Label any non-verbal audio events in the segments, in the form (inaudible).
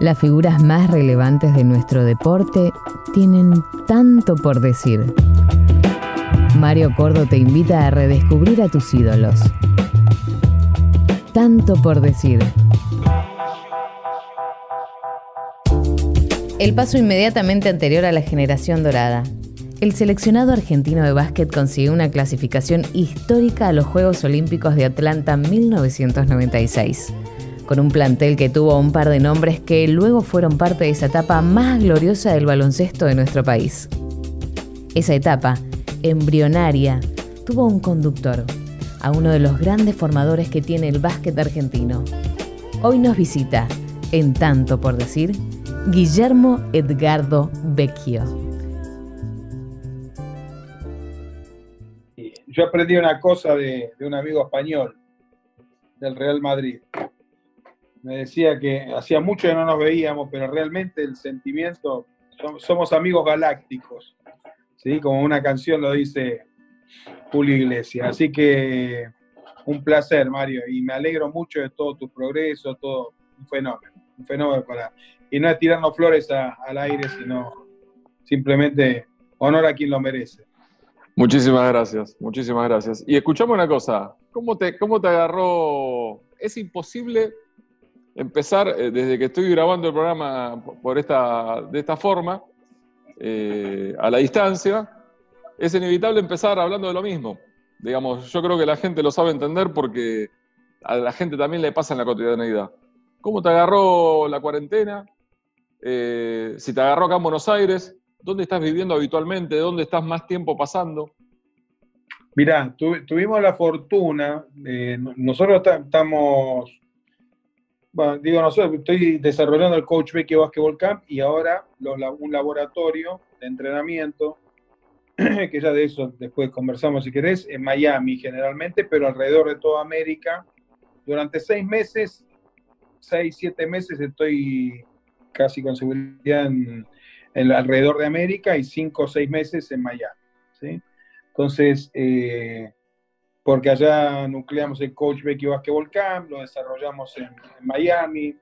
Las figuras más relevantes de nuestro deporte tienen tanto por decir. Mario Cordo te invita a redescubrir a tus ídolos. Tanto por decir. El paso inmediatamente anterior a la generación dorada. El seleccionado argentino de básquet consiguió una clasificación histórica a los Juegos Olímpicos de Atlanta 1996 con un plantel que tuvo un par de nombres que luego fueron parte de esa etapa más gloriosa del baloncesto de nuestro país. Esa etapa, embrionaria, tuvo un conductor, a uno de los grandes formadores que tiene el básquet argentino. Hoy nos visita, en tanto por decir, Guillermo Edgardo Vecchio. Yo aprendí una cosa de, de un amigo español del Real Madrid me decía que hacía mucho que no nos veíamos, pero realmente el sentimiento, somos amigos galácticos, ¿sí? como una canción lo dice Julio Iglesias. Así que un placer, Mario, y me alegro mucho de todo tu progreso, todo un fenómeno, un fenómeno para... Y no es tirarnos flores al aire, sino simplemente honor a quien lo merece. Muchísimas gracias, muchísimas gracias. Y escuchame una cosa, ¿cómo te, cómo te agarró? Es imposible empezar, eh, desde que estoy grabando el programa por esta, de esta forma, eh, a la distancia, es inevitable empezar hablando de lo mismo. Digamos, yo creo que la gente lo sabe entender porque a la gente también le pasa en la cotidianeidad. ¿Cómo te agarró la cuarentena? Eh, si te agarró acá en Buenos Aires, ¿dónde estás viviendo habitualmente? ¿Dónde estás más tiempo pasando? Mirá, tuvimos la fortuna, nosotros estamos bueno, digo, nosotros estoy desarrollando el Coach Becky Basketball Camp y ahora un laboratorio de entrenamiento, (clears throat) que ya de eso después conversamos si querés, en Miami generalmente, pero alrededor de toda América. Durante seis meses, seis, siete meses estoy casi con seguridad en, alrededor de América y cinco o seis meses en Miami. ¿sí? Entonces, eh, porque allá nucleamos el Coach Becky Basketball Camp, lo desarrollamos en, Miami,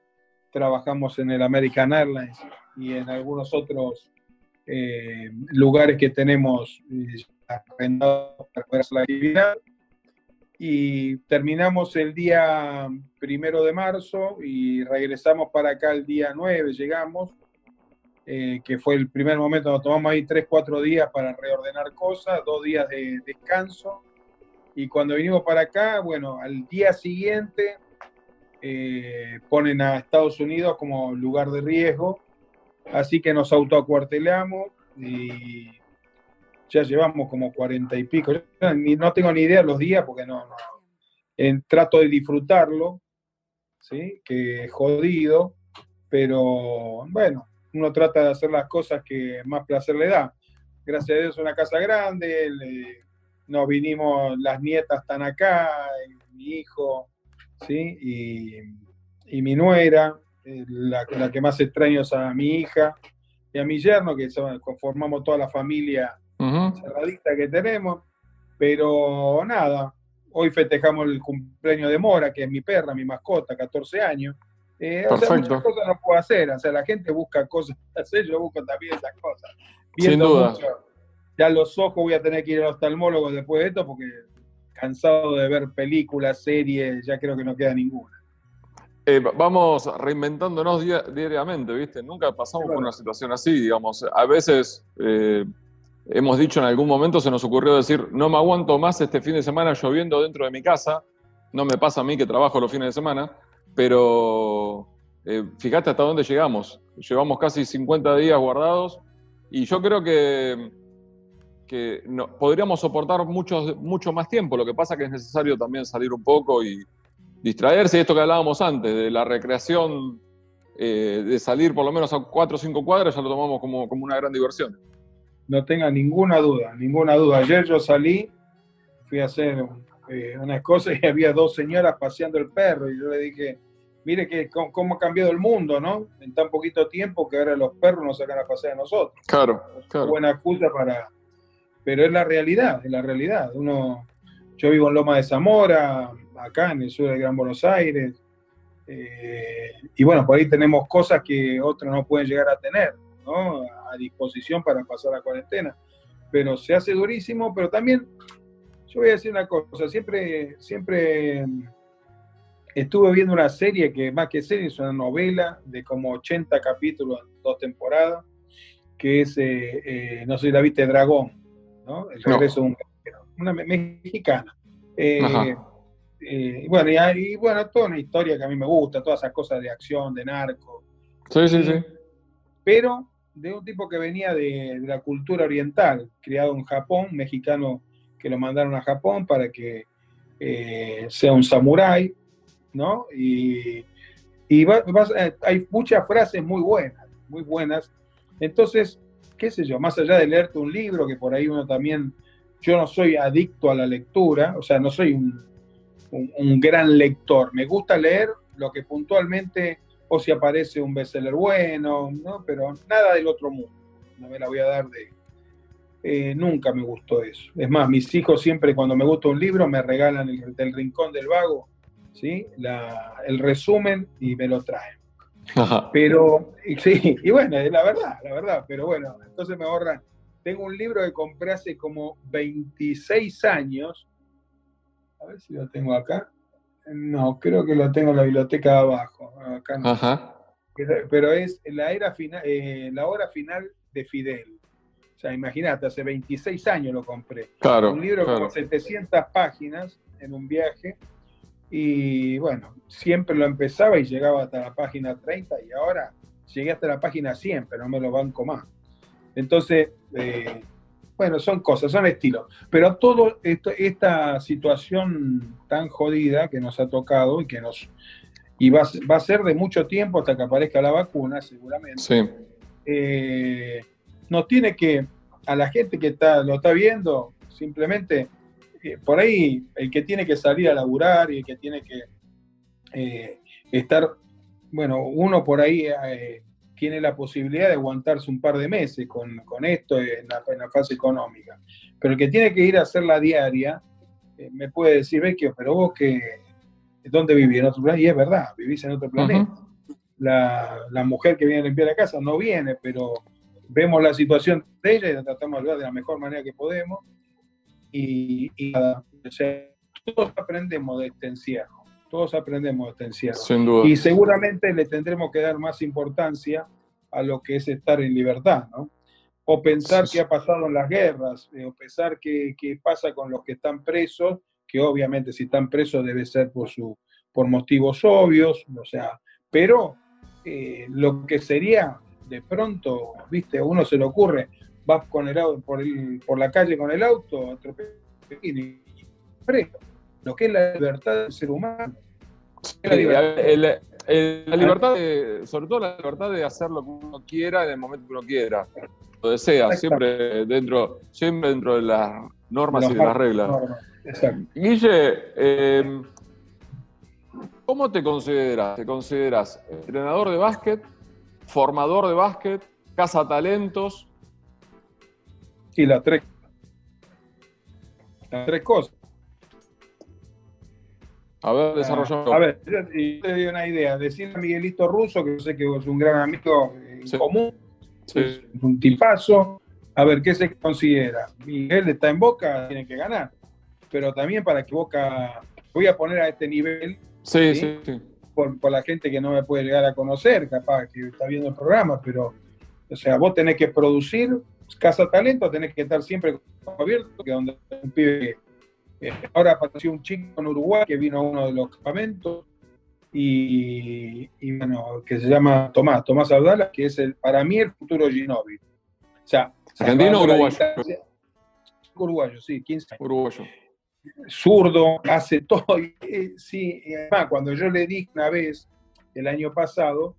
trabajamos en el American Airlines y en algunos otros eh, lugares que tenemos eh, arrendados para poder hacer la actividad. Y terminamos el día primero de marzo y regresamos para acá el día 9, llegamos, eh, que fue el primer momento, nos tomamos ahí 3, 4 días para reordenar cosas, dos días de descanso y cuando vinimos para acá, bueno, al día siguiente eh, ponen a Estados Unidos como lugar de riesgo, así que nos autoacuartelamos y ya llevamos como cuarenta y pico. no tengo ni idea de los días porque no, trato de disfrutarlo, ¿sí? que es jodido, pero bueno, uno trata de hacer las cosas que más placer le da. Gracias a Dios una casa grande, nos vinimos, las nietas están acá, mi hijo, ¿sí? Y, mi nuera, eh, la, que más extraño es a mi hija y a mi yerno, que conformamos toda la familia cerradita que tenemos. Pero nada, hoy festejamos el cumpleaños de Mora, que es mi perra, mi mascota, 14 años. Eh, o sea, muchas cosas no puedo hacer, o sea, la gente busca cosas (laughs) yo busco también esas cosas. Sin duda ya los ojos voy a tener que ir al oftalmólogo después de esto porque cansado de ver películas, series, ya creo que no queda ninguna. Eh, vamos reinventándonos diariamente, ¿viste? Nunca pasamos por una situación así, digamos. A veces eh, hemos dicho en algún momento, se nos ocurrió decir, no me aguanto más este fin de semana lloviendo dentro de mi casa. No me pasa a mí que trabajo los fines de semana, pero eh, fíjate hasta dónde llegamos. Llevamos casi 50 días guardados y yo creo que que no, podríamos soportar mucho, mucho más tiempo. Lo que pasa es que es necesario también salir un poco y distraerse. Y esto que hablábamos antes, de la recreación, eh, de salir por lo menos a cuatro o cinco cuadras, ya lo tomamos como, como una gran diversión. No tenga ninguna duda, ninguna duda. Ayer yo salí, fui a hacer eh, unas cosas y (laughs) había dos señoras paseando el perro y yo le dije, mire que cómo, ha cambiado el mundo, ¿no? En tan poquito tiempo que ahora los perros nos sacan a pasear a nosotros. Claro, claro. Buena excusa para, pero es la realidad, es la realidad. Uno, yo vivo en Loma de Zamora, acá en el sur del Gran Buenos Aires, Eh, y bueno, por ahí tenemos cosas que otros no pueden llegar a tener, ¿no? A disposición para pasar la cuarentena. Pero se hace durísimo, pero también, yo voy a decir una cosa, siempre, siempre estuve viendo una serie que más que serie es una novela de como 80 capítulos dos temporadas, que es, eh, eh, no sé si la viste, Dragón, ¿no? El regreso de un una mexicana. Eh, y bueno, y, bueno, toda una historia que a mí me gusta, todas esas cosas de acción, de narco. Sí, sí, sí. Pero de un tipo que venía de, la cultura oriental, criado en Japón, mexicano que lo mandaron a Japón para que sea un samurái, ¿no? Y, hay muchas frases muy buenas, muy buenas. Entonces, qué sé yo, más allá de leerte un libro, que por ahí uno también, yo no soy adicto a la lectura, o sea, no soy un, gran lector, me gusta leer lo que puntualmente, o si aparece un bestseller bueno, ¿no? Pero nada del otro mundo, no me la voy a dar de... Eh, nunca me gustó eso. Es más, mis hijos siempre cuando me gusta un libro me regalan el, del Rincón del Vago, ¿sí? el resumen y me lo traen. Pero, sí, y bueno, es la verdad, la verdad, pero bueno, entonces me ahorran. Tengo un libro que compré hace como 26 años. A ver si lo tengo acá. No, creo que lo tengo en la biblioteca de abajo. Acá no. Pero, es la, era final, eh, la hora final de Fidel. O sea, imagínate, hace 26 años lo compré. Claro. Un libro con 700 páginas en un viaje y bueno, siempre lo empezaba y llegaba hasta la página 30 y ahora llegué hasta la página 100, pero no me lo banco más. Entonces, eh, bueno, son cosas, son estilos. Pero todo esto, esta situación tan jodida que nos ha tocado y que nos y va, va a ser de mucho tiempo hasta que aparezca la vacuna, seguramente. Sí. Eh, nos tiene que, a la gente que está, lo está viendo, simplemente por ahí el que tiene que salir a laburar y el que tiene que eh, estar, bueno, uno por ahí eh, tiene la posibilidad de aguantarse un par de meses con, esto en la, fase económica. Pero el que tiene que ir a hacer la diaria, eh, me puede decir, Vecchio, pero vos que, ¿dónde vivís? En otro planeta. Y es verdad, vivís en otro planeta. la, la, mujer que viene a limpiar la casa no viene, pero vemos la situación de ella y la tratamos de ayudar de la mejor manera que podemos y, todos aprendemos de este encierro, todos aprendemos de este encierro. Y seguramente le tendremos que dar más importancia a lo que es estar en libertad, ¿no? O pensar qué ha pasado en las guerras, eh, o pensar qué, qué, pasa con los que están presos, que obviamente si están presos debe ser por, su, por motivos obvios, o sea, pero eh, lo que sería de pronto, viste, a uno se le ocurre, vas con el auto, por, por la calle con el auto, preso. Lo que es la libertad del ser humano. la, libertad. de, sobre todo la libertad de hacer lo que uno quiera en el momento que uno quiera, lo desea, siempre dentro, siempre dentro de las normas y de las reglas. Guille, eh, ¿cómo te consideras? ¿Te consideras entrenador de básquet, formador de básquet, casa talentos, y las tres, las tres cosas. A ver, desarrollamos. A ver, y te doy una idea. Decirle a Miguelito Russo, que yo sé que es un gran amigo en común, es un tipazo. A ver, ¿qué se considera? Miguel está en Boca, tiene que ganar. Pero también para que Boca, voy a poner a este nivel. Sí, sí, sí. Por, por, la gente que no me puede llegar a conocer, capaz que está viendo el programa, pero, o sea, vos tenés que producir Casa Talento, tenés que estar siempre abierto, que donde un pibe. Eh, ahora apareció un chico en Uruguay que vino a uno de los campamentos y, bueno, que se llama Tomás, Tomás Abdala, que es el, para mí el futuro Ginovi. O sea, ¿Argentino o uruguayo? Uruguayo, sí, 15 años. Uruguayo. Zurdo, hace todo. Eh, sí, además, cuando yo le dije una vez, el año pasado,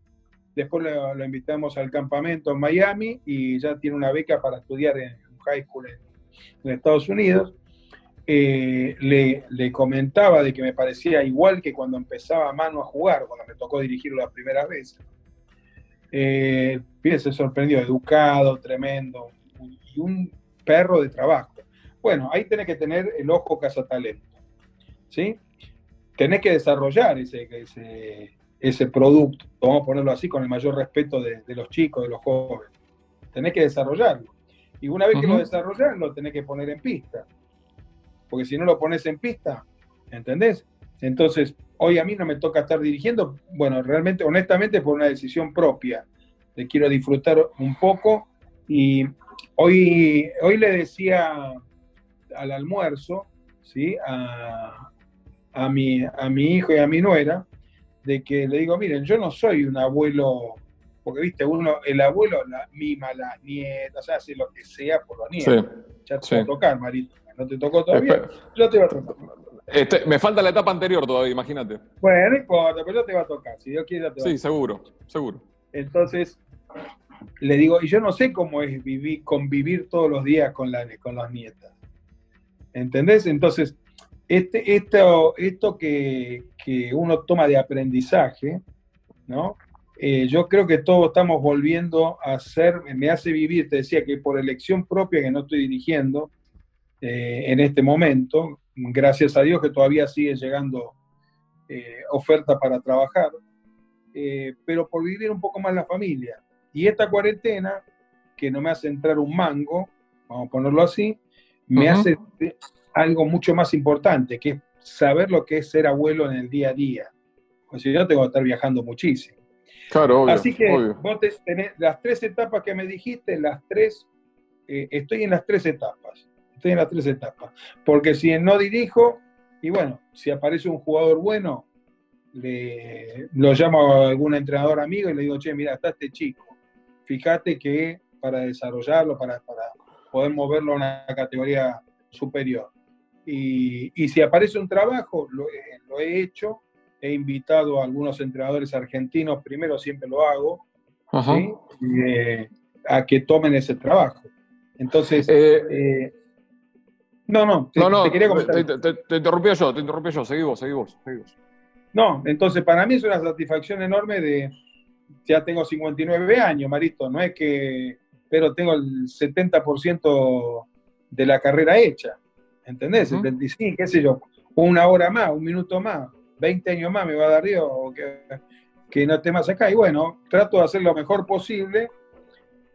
Después lo, invitamos al campamento en Miami y ya tiene una beca para estudiar en un high school en, Estados Unidos. Eh, le, comentaba de que me parecía igual que cuando empezaba mano a jugar, cuando me tocó dirigirlo la primera vez. Eh, se sorprendió, educado, tremendo, y un perro de trabajo. Bueno, ahí tenés que tener el ojo cazatalento, ¿sí? Tenés que desarrollar ese, ese, ese producto, vamos a ponerlo así, con el mayor respeto de, los chicos, de los jóvenes. Tenés que desarrollarlo. Y una vez que lo desarrollás, lo tenés que poner en pista. Porque si no lo pones en pista, ¿entendés? Entonces, hoy a mí no me toca estar dirigiendo, bueno, realmente, honestamente, por una decisión propia. Le quiero disfrutar un poco. Y hoy, hoy le decía al almuerzo, ¿sí? A, a, mi, a mi hijo y a mi nuera, de que le digo, miren, yo no soy un abuelo, porque viste, uno, el abuelo la, mima a las nietas, hace lo que sea por los nietos. ya te va a tocar, Marito. No te tocó todavía, yo te va a tocar. Este, me falta la etapa anterior todavía, imagínate. Bueno, no importa, pero ya te va a tocar. Si Dios quiere, ya te va Sí, seguro, seguro. Entonces, le digo, y yo no sé cómo es vivir, convivir todos los días con, la, con las nietas. ¿Entendés? Entonces, este, esto, esto que, uno toma de aprendizaje, ¿no? Eh, yo creo que todos estamos volviendo a ser, me hace vivir, te decía que por elección propia que no estoy dirigiendo eh, en este momento, gracias a Dios que todavía sigue llegando eh, oferta para trabajar, pero por vivir un poco más la familia. Y esta cuarentena, que no me hace entrar un mango, vamos a ponerlo así, me hace algo mucho más importante, que es saber lo que es ser abuelo en el día a día. Pues si yo tengo que estar viajando muchísimo. Claro, Así que vos tenés las tres etapas que me dijiste, las tres, eh, estoy en las tres etapas. Estoy en las tres etapas. Porque si no dirijo, y bueno, si aparece un jugador bueno, le, lo llamo a algún entrenador amigo y le digo, che, mira, está este chico. Fíjate que para desarrollarlo, para, para poder moverlo a una categoría superior. Y, si aparece un trabajo, lo, he hecho, he invitado a algunos entrenadores argentinos, primero siempre lo hago, eh, a que tomen ese trabajo. Entonces, eh, eh, no, no, te, no, no, te quería comentar. Te, interrumpí yo, te interrumpí yo, seguí vos, seguí vos, No, entonces para mí es una satisfacción enorme de, ya tengo 59 años, Marito, no es que, pero tengo el 70% de la carrera hecha. ¿Entendés? 75, qué sé yo, una hora más, un minuto más, 20 años más me va a dar Dios, que, que no esté más acá. Y bueno, trato de hacer lo mejor posible,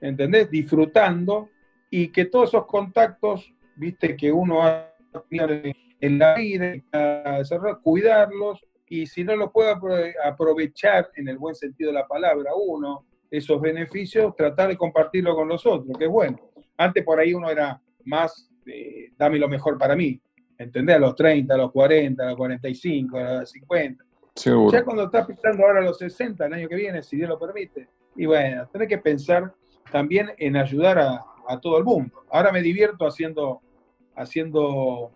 ¿entendés? Disfrutando y que todos esos contactos, viste, que uno ha tenido en la vida, cuidarlos y si no lo puede aprovechar en el buen sentido de la palabra uno, esos beneficios, tratar de compartirlo con los otros, que es bueno. Antes por ahí uno era más este, dame lo mejor para mí. ¿Entendés? A los 30, a los 40, a los 45, a los 50. Ya cuando estás pensando ahora a los 60, el año que viene, si Dios lo permite. Y bueno, tenés que pensar también en ayudar a, todo el mundo. Ahora me divierto haciendo, haciendo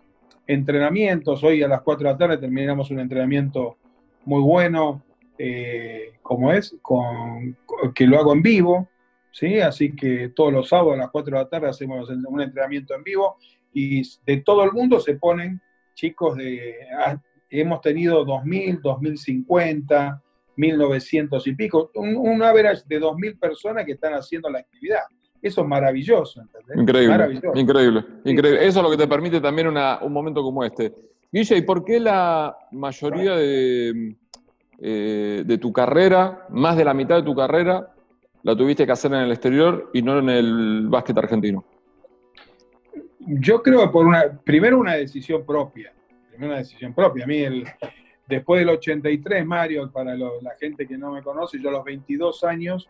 entrenamientos. Hoy a las 4 de la tarde terminamos un entrenamiento muy bueno, eh, como es, con, que lo hago en vivo, ¿sí? Así que todos los sábados a las 4 de la tarde hacemos un entrenamiento en vivo y de todo el mundo se ponen chicos de... Hemos tenido 2000, 2050, 1900 y pico, un, un average de 2000 personas que están haciendo la actividad. Eso es maravilloso, ¿entendés? Increíble, increíble, increíble. Eso es lo que te permite también un momento como este. Guille, ¿y por qué la mayoría de, eh, de tu carrera, más de la mitad de tu carrera, la tuviste que hacer en el exterior y no en el básquet argentino? Yo creo por una, primero una decisión propia, una decisión propia. A mí, el, después del 83, Mario, para la gente que no me conoce, yo a los 22 años,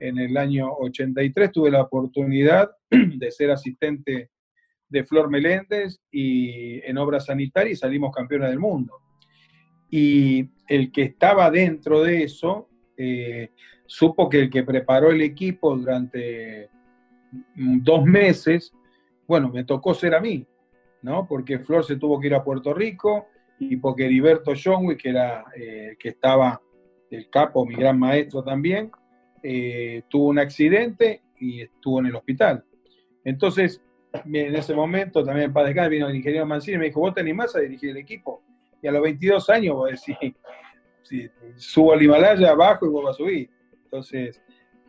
en el año 83, tuve la oportunidad (clears throat) de ser asistente de Flor Meléndez y en obra sanitaria y salimos campeones del mundo. Y el que estaba dentro de eso eh, supo que el que preparó el equipo durante dos meses, bueno, me tocó ser a mí, ¿no? Porque Flor se tuvo que ir a Puerto Rico y porque Heriberto Johnwick, que era eh, que estaba el capo, mi gran maestro también, eh, tuvo un accidente y estuvo en el hospital. Entonces, en ese momento también para acá vino el ingeniero Mancini y me dijo, ¿vos te animás a dirigir el equipo? Y a los 22 años vos decís, (laughs) subo al Himalaya, bajo y vuelvo a subir. Entonces,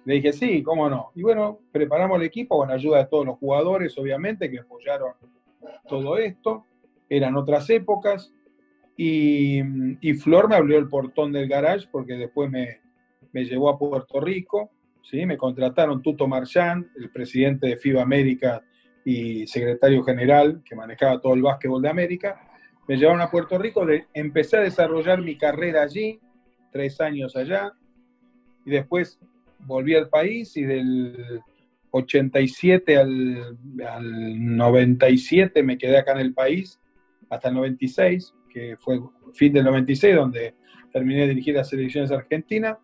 le dije, sí, cómo no. Y bueno, preparamos el equipo con ayuda de todos los jugadores, obviamente, que apoyaron todo esto. Eran otras épocas. Y, Flor me abrió el portón del garage porque después me, llevó a Puerto Rico, ¿sí? me contrataron Tuto Marchand, el presidente de FIBA América y secretario general que manejaba todo el básquetbol de América, me llevaron a Puerto Rico, empecé a desarrollar mi carrera allí, tres años allá, y después volví al país y del 87 al, 97 me quedé acá en el país, hasta el 96, que fue fin del 96, donde terminé de dirigir las selecciones argentinas,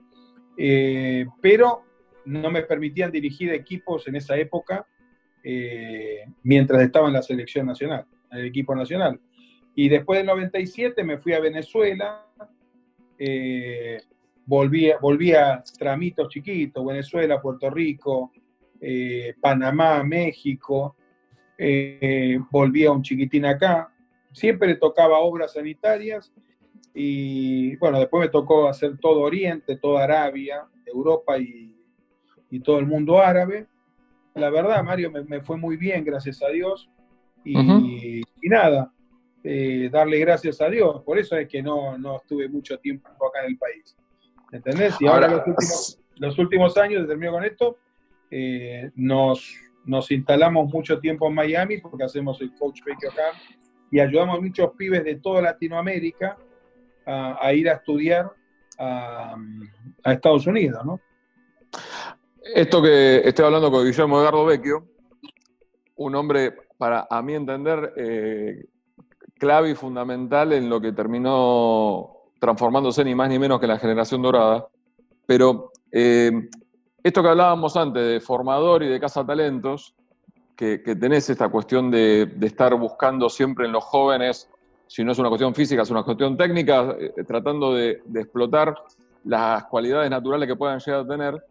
eh, pero no me permitían dirigir equipos en esa época eh, mientras estaba en la selección nacional, en el equipo nacional. Y después del 97 me fui a Venezuela, eh, volví, volví a tramitos chiquitos, Venezuela, Puerto Rico, eh, Panamá, México, eh, volví a un chiquitín acá, siempre tocaba obras sanitarias y bueno, después me tocó hacer todo Oriente, toda Arabia, Europa y, todo el mundo árabe. La verdad, Mario, me, fue muy bien, gracias a Dios. Y, nada, eh, darle gracias a Dios. Por eso es que no, no estuve mucho tiempo acá en el país. ¿Entendés? Y ahora, los, últimos, los últimos años, termino con esto, eh, nos, nos instalamos mucho tiempo en Miami porque hacemos el Coach Baker Camp y ayudamos a muchos pibes de toda Latinoamérica a, ir a estudiar a, Estados Unidos, ¿no? Esto que estoy hablando con Guillermo Edgardo Vecchio, un hombre, para a mi entender, eh, clave y fundamental en lo que terminó transformándose ni más ni menos que la generación dorada, pero eh, esto que hablábamos antes de formador y de casa talentos, que, tenés esta cuestión de, estar buscando siempre en los jóvenes, si no es una cuestión física, es una cuestión técnica, eh, tratando de, explotar las cualidades naturales que puedan llegar a tener.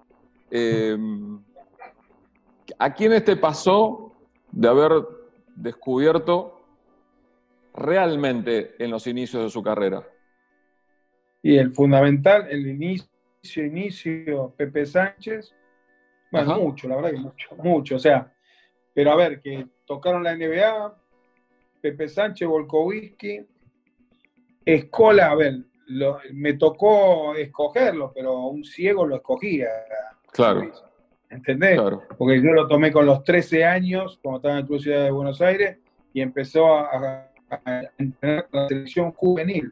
Eh, ¿A quién te pasó de haber descubierto realmente en los inicios de su carrera? Y el fundamental, el inicio inicio, Pepe Sánchez, bueno, mucho, la verdad que mucho, mucho, o sea, pero a ver, que tocaron la NBA, Pepe Sánchez, Volkowski, Escola, a ver, me tocó escogerlo, pero un ciego lo escogía. Claro. ¿Entendés? Porque yo lo tomé con los 13 años, cuando estaba en la Ciudad de Buenos Aires, y empezó a, a entrenar con la selección juvenil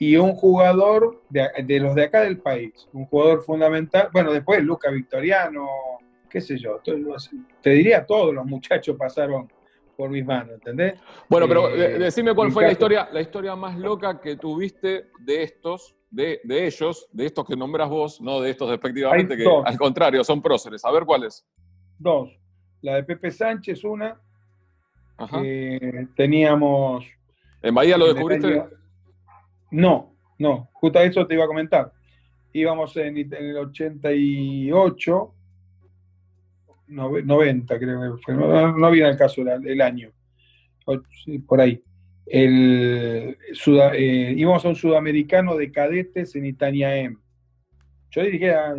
y un jugador de, los de acá del país, un jugador fundamental, bueno, después Luca Victoriano, qué sé yo, te diría todos los muchachos pasaron por mis manos, ¿entendés? Bueno, pero eh, decime cuál fue la historia, la historia más loca que tuviste de estos, de, ellos, de estos que nombras vos, no de estos despectivamente, que al contrario, son próceres. A ver cuáles. Dos. La de Pepe Sánchez, una. teníamos. ¿En Bahía lo descubriste? No, no, justo eso te iba a comentar. Íbamos en, el 88, 90 creo que no, no viene el caso el, año, por ahí. El, eh, íbamos a un sudamericano de cadetes en Italia M. Yo dirigía,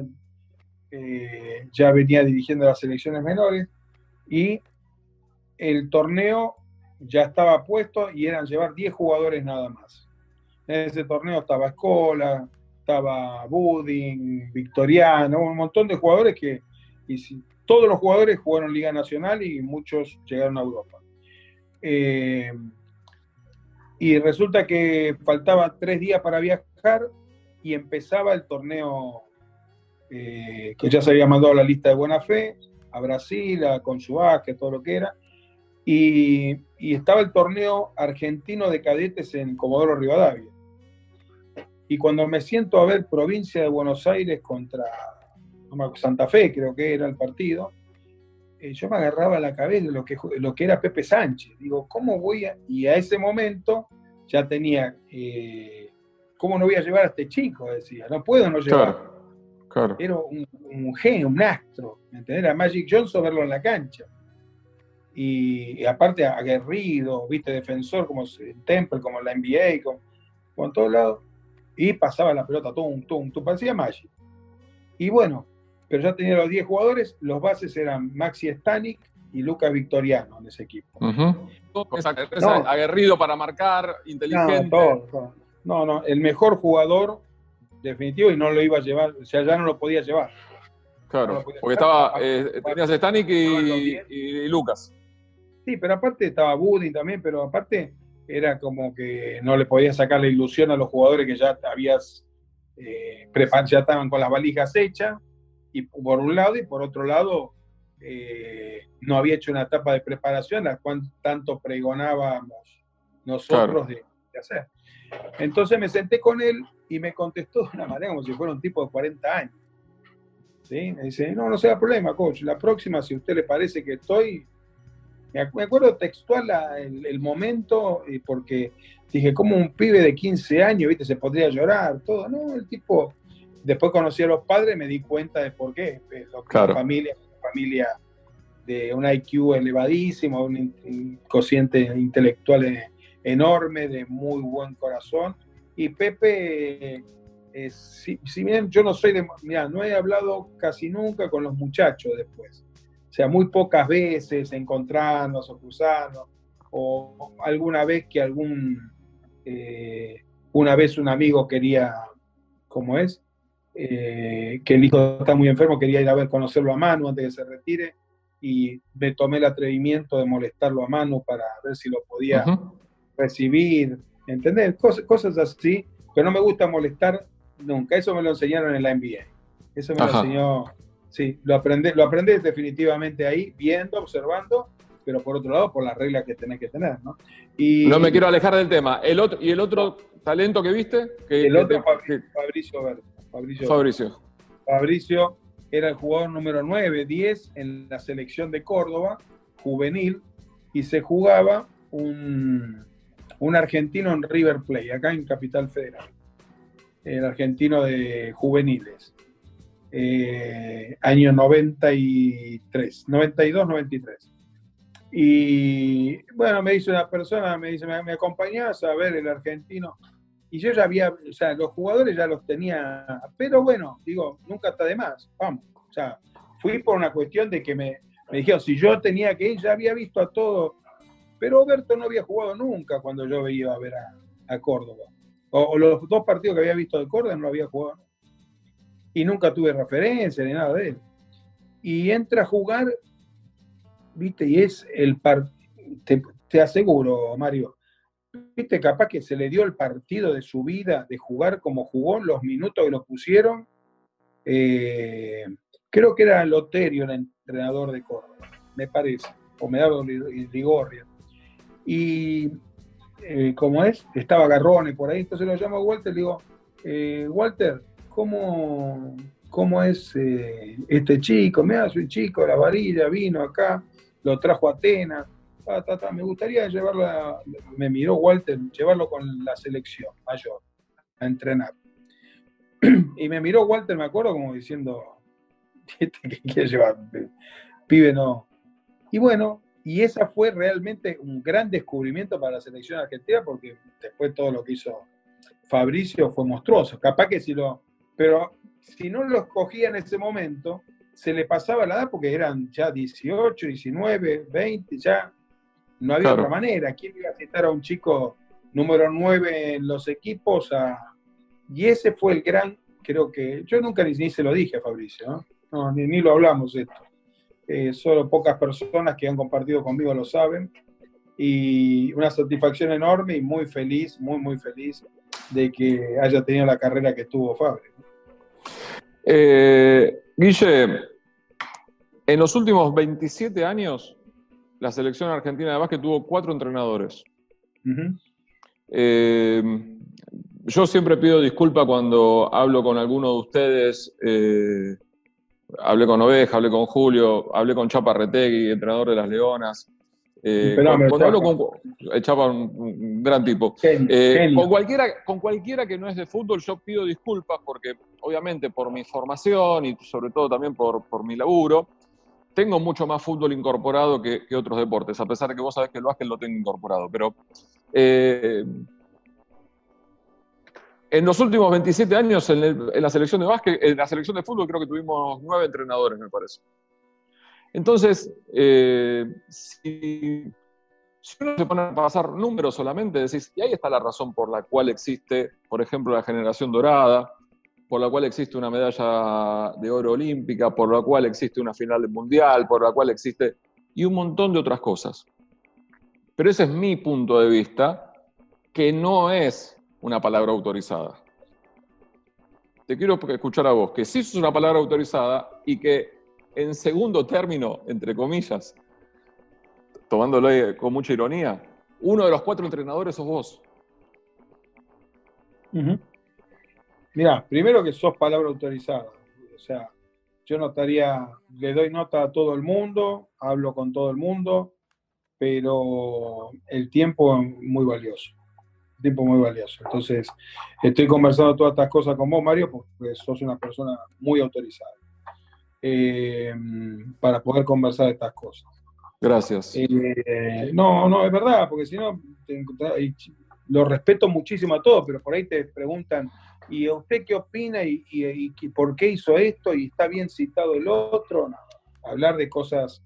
eh, ya venía dirigiendo las selecciones menores y el torneo ya estaba puesto y eran llevar 10 jugadores nada más. En ese torneo estaba Escola, estaba Buding, Victoriano, un montón de jugadores que, y todos los jugadores jugaron Liga Nacional y muchos llegaron a Europa. Eh, y resulta que faltaba tres días para viajar y empezaba el torneo eh, que ya se había mandado a la lista de buena fe, a Brasil, a que todo lo que era. Y, estaba el torneo argentino de cadetes en Comodoro Rivadavia. Y cuando me siento a ver provincia de Buenos Aires contra Santa Fe, creo que era el partido, eh, yo me agarraba la cabeza de lo que, lo que era Pepe Sánchez. Digo, ¿cómo voy a...? Y a ese momento ya tenía, eh, ¿cómo no voy a llevar a este chico? Decía, no puedo no llevar. Claro, Era un, genio, un astro, ¿me entendés? Era Magic Johnson verlo en la cancha. Y, aparte aguerrido, viste, defensor como en Temple, como en la NBA, como, como en todos lados y pasaba la pelota, tum, tum, tum, parecía Magic. Y bueno, pero ya tenía los 10 jugadores, los bases eran Maxi Stanik, y Lucas Victoriano en ese equipo. aguerrido para marcar, inteligente. No, no, no, el mejor jugador definitivo y no lo iba a llevar, o sea, ya no lo podía llevar. Claro, porque estaba, eh, tenías Stanik y, Lucas. Sí, pero aparte estaba Budin también, pero aparte era como que no le podía sacar la ilusión a los jugadores que ya habías eh, ya estaban con las valijas hechas, y por un lado, y por otro lado, eh, no había hecho una etapa de preparación, la cual tanto pregonábamos nosotros de, hacer. Entonces me senté con él y me contestó de una manera como si fuera un tipo de 40 años. ¿Sí? Me dice, no, no sea problema, coach, la próxima, si a usted le parece que estoy, me acuerdo textual el, momento, porque dije, como un pibe de 15 años, viste, se podría llorar, todo, ¿no? El tipo, después conocí a los padres, me di cuenta de por qué. Claro. Familia, familia de un IQ elevadísimo, un, cociente intelectual enorme, de muy buen corazón. Y Pepe, eh, si, bien yo no soy de, mira, no he hablado casi nunca con los muchachos después. O sea, muy pocas veces encontrarnos o cruzarnos, o alguna vez que algún, eh, una vez un amigo quería, ¿cómo es? Eh, que el hijo está muy enfermo, quería ir a ver, conocerlo a Manu antes de que se retire, y me tomé el atrevimiento de molestarlo a Manu para ver si lo podía recibir, ¿entendés? Cosas, así, pero no me gusta molestar nunca, eso me lo enseñaron en la NBA, eso me lo enseñó, sí, lo aprendí, lo aprendí definitivamente ahí, viendo, observando, pero por otro lado, por las reglas que tenés que tener, ¿no? Y, no me quiero alejar del tema. El otro, ¿Y el otro talento que viste? Que, el otro, Fabricio Verde. Fabricio. Fabricio. era el jugador número 9, 10 en la selección de Córdoba, juvenil, y se jugaba un, argentino en River Plate, acá en Capital Federal. El argentino de juveniles. Eh, año 93, 92, 93. Y bueno, me dice una persona, me dice, ¿me, acompañás a ver el argentino? y yo ya había, o sea, los jugadores ya los tenía, pero bueno, digo, nunca está de más, vamos. O sea, fui por una cuestión de que me, me dijeron, si yo tenía que ir, ya había visto a todo, pero Oberto no había jugado nunca cuando yo iba a ver a, Córdoba. O, los dos partidos que había visto de Córdoba no lo había jugado. Y nunca tuve referencia ni nada de él. Y entra a jugar, viste, y es el partido, te aseguro, Mario, viste, capaz que se le dio el partido de su vida, de jugar como jugó, los minutos que lo pusieron. Eh, creo que era Loterio el entrenador de Córdoba, me parece, o me daba Ligorria. Y eh, como es, estaba Garrone por ahí, entonces lo llamo Walter, le digo, eh, Walter, ¿cómo, cómo es este chico? Me hace un chico, la varilla, vino acá, lo trajo a Atenas me gustaría llevarlo, me miró Walter, llevarlo con la selección mayor a entrenar. (clears throat) Y me miró Walter, me acuerdo, como diciendo, (laughs) ¿qué quiere llevar? Pibe no. Y bueno, y esa fue realmente un gran descubrimiento para la selección argentina, porque después todo lo que hizo Fabricio fue monstruoso. Capaz que si lo. Pero si no lo escogía en ese momento, se le pasaba la edad porque eran ya 18, 19, 20, ya no había otra manera. ¿Quién iba a citar a un chico número 9 en los equipos? Y ese fue el gran, creo que, yo nunca ni, se lo dije a Fabricio, ¿no? ni, lo hablamos esto. Eh, solo pocas personas que han compartido conmigo lo saben. Y una satisfacción enorme y muy feliz, muy, muy feliz de que haya tenido la carrera que tuvo Fabri. Eh, Guille, en los últimos 27 años, la selección argentina de básquet tuvo cuatro entrenadores. Eh, yo siempre pido disculpa cuando hablo con alguno de ustedes. Eh, hablé con Oveja, hablé con Julio, hablé con Chapa Retegui, entrenador de las Leonas. Eh, cuando, hablo con Chapa, un, gran tipo. con, cualquiera, con cualquiera que no es de fútbol, yo pido disculpas porque, obviamente, por mi formación y sobre todo también por, por mi laburo, tengo mucho más fútbol incorporado que, otros deportes, a pesar de que vos sabés que el básquet lo tengo incorporado. Pero eh, en los últimos 27 años en, la selección de básquet, en la selección de fútbol creo que tuvimos nueve entrenadores, me parece. Entonces, eh, si, uno se pone a pasar números solamente, decís, y ahí está la razón por la cual existe, por ejemplo, la generación dorada, por la cual existe una medalla de oro olímpica, por la cual existe una final mundial, por la cual existe, y un montón de otras cosas. Pero ese es mi punto de vista, que no es una palabra autorizada. Te quiero escuchar a vos, que sí es una palabra autorizada y que en segundo término, entre comillas, tomándolo con mucha ironía, uno de los cuatro entrenadores sos vos. Mira, primero que sos palabra autorizada. O sea, yo notaría, le doy nota a todo el mundo, hablo con todo el mundo, pero el tiempo es muy valioso. Tiempo muy valioso. Entonces, estoy conversando todas estas cosas con vos, Mario, porque sos una persona muy autorizada. Eh, para poder conversar estas cosas. Gracias. Eh, no, no, es verdad, porque si no, lo respeto muchísimo a todos, pero por ahí te preguntan, ¿y usted qué opina y, por qué hizo esto? ¿Y está bien citado el otro? hablar de cosas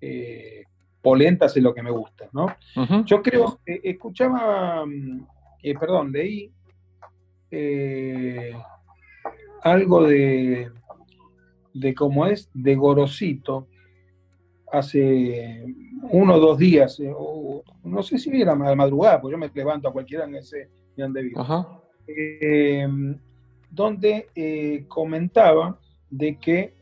eh, polentas es lo que me gusta, ¿no? Yo creo, escuchaba, perdón, leí algo de de cómo es, de Gorosito, hace uno o dos días, eh, no sé si era la madrugada, porque yo me levanto a cualquiera en ese donde vivo, eh, donde eh, comentaba de que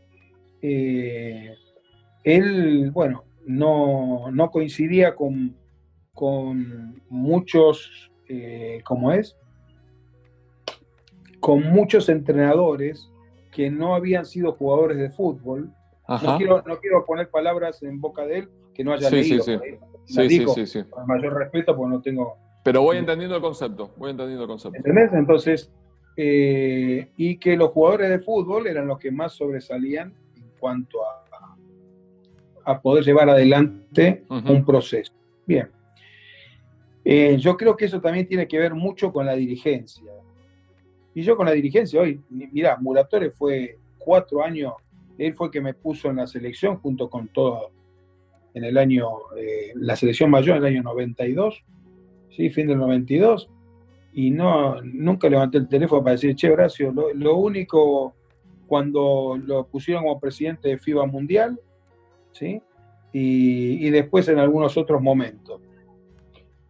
él, bueno, no, no coincidía con, con muchos, ¿cómo es? Con muchos entrenadores que no habían sido jugadores de fútbol. No quiero, no quiero, poner palabras en boca de él que no haya leído. Sí, sí. sí, sí, Con mayor respeto, porque no tengo... Pero voy entendiendo el concepto, voy entendiendo el concepto. ¿Entendés? Entonces, eh, y que los jugadores de fútbol eran los que más sobresalían en cuanto a, a poder llevar adelante un proceso. Bien. Eh, yo creo que eso también tiene que ver mucho con la dirigencia. Y yo con la dirigencia hoy, mirá, Muratore fue cuatro años, él fue el que me puso en la selección junto con todo, en el año, eh, la selección mayor en el año 92, ¿sí? fin del 92, y no, nunca levanté el teléfono para decir, che, Horacio, lo, único cuando lo pusieron como presidente de FIBA Mundial, ¿sí? Y, y después en algunos otros momentos.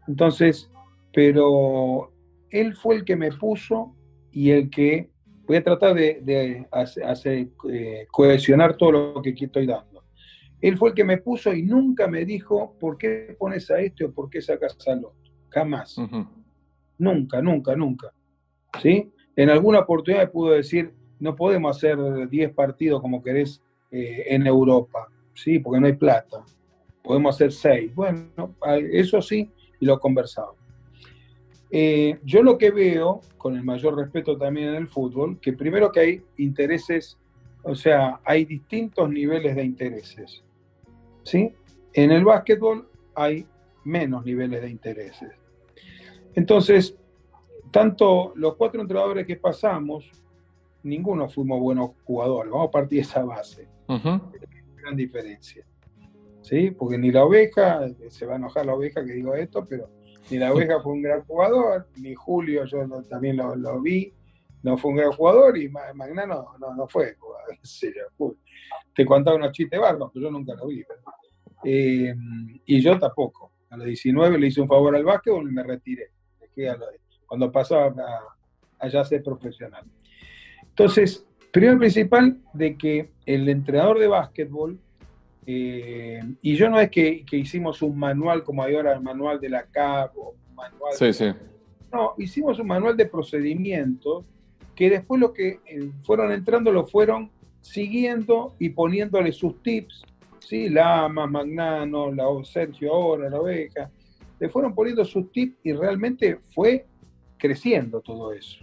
Entonces, pero él fue el que me puso y el que voy a tratar de, hacer, eh, cohesionar todo lo que aquí estoy dando. Él fue el que me puso y nunca me dijo por qué pones a este o por qué sacas al otro. Jamás. Nunca, nunca, nunca. ¿Sí? En alguna oportunidad me pudo decir, no podemos hacer 10 partidos como querés eh, en Europa, ¿sí? Porque no hay plata. Podemos hacer 6. Bueno, eso sí, y lo conversado. Eh, yo lo que veo, con el mayor respeto también en el fútbol, que primero que hay intereses, o sea, hay distintos niveles de intereses. ¿sí? En el básquetbol hay menos niveles de intereses. Entonces, tanto los cuatro entrenadores que pasamos, ninguno fuimos buenos jugadores. Vamos a partir de esa base. Gran diferencia. ¿Sí? Porque ni la oveja, se va a enojar la oveja que digo esto, pero ni la oveja fue un gran jugador, ni Julio, yo también lo, vi, no fue un gran jugador, y Magnano no, no, fue (laughs) jugador, Te contaba unos chistes barros, pero yo nunca lo vi. Eh, y yo tampoco. A los 19 le hice un favor al básquetbol y me retiré. cuando pasó a, allá a ser profesional. Entonces, primero principal de que el entrenador de básquetbol eh, y yo no es que, hicimos un manual como hay ahora el manual de la CAP o manual. Sí, sí. No, hicimos un manual de procedimientos que después lo que eh, fueron entrando lo fueron siguiendo y poniéndole sus tips, ¿sí? Lama, Magnano, la, Sergio ahora, la oveja, le fueron poniendo sus tips y realmente fue creciendo todo eso.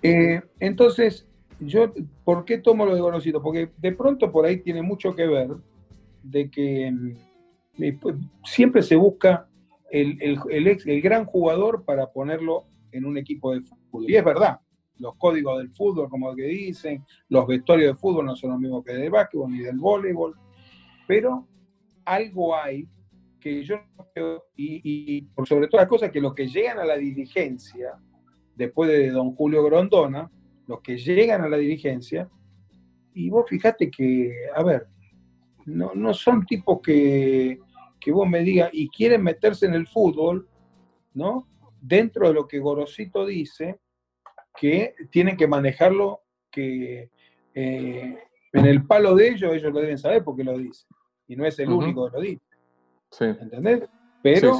Eh, entonces, yo, ¿por qué tomo lo de Gorosito? Porque de pronto por ahí tiene mucho que ver de que mm, pues, siempre se busca el, el, gran jugador para ponerlo en un equipo de fútbol. Y es verdad, los códigos del fútbol, como que dicen, los vestuarios de fútbol no son los mismos que del básquetbol ni del voleibol. pero algo hay que yo y, y por sobre todas las cosas, que los que llegan a la dirigencia, después de don Julio Grondona, los que llegan a la dirigencia, y vos fijate que, a ver, no, no son tipos que, que vos me digas y quieren meterse en el fútbol, ¿no? Dentro de lo que Gorosito dice, que tienen que manejarlo, que eh, en el palo de ellos, ellos lo deben saber porque lo dicen. Y no es el único que lo dice. Sí. ¿Entendés? Pero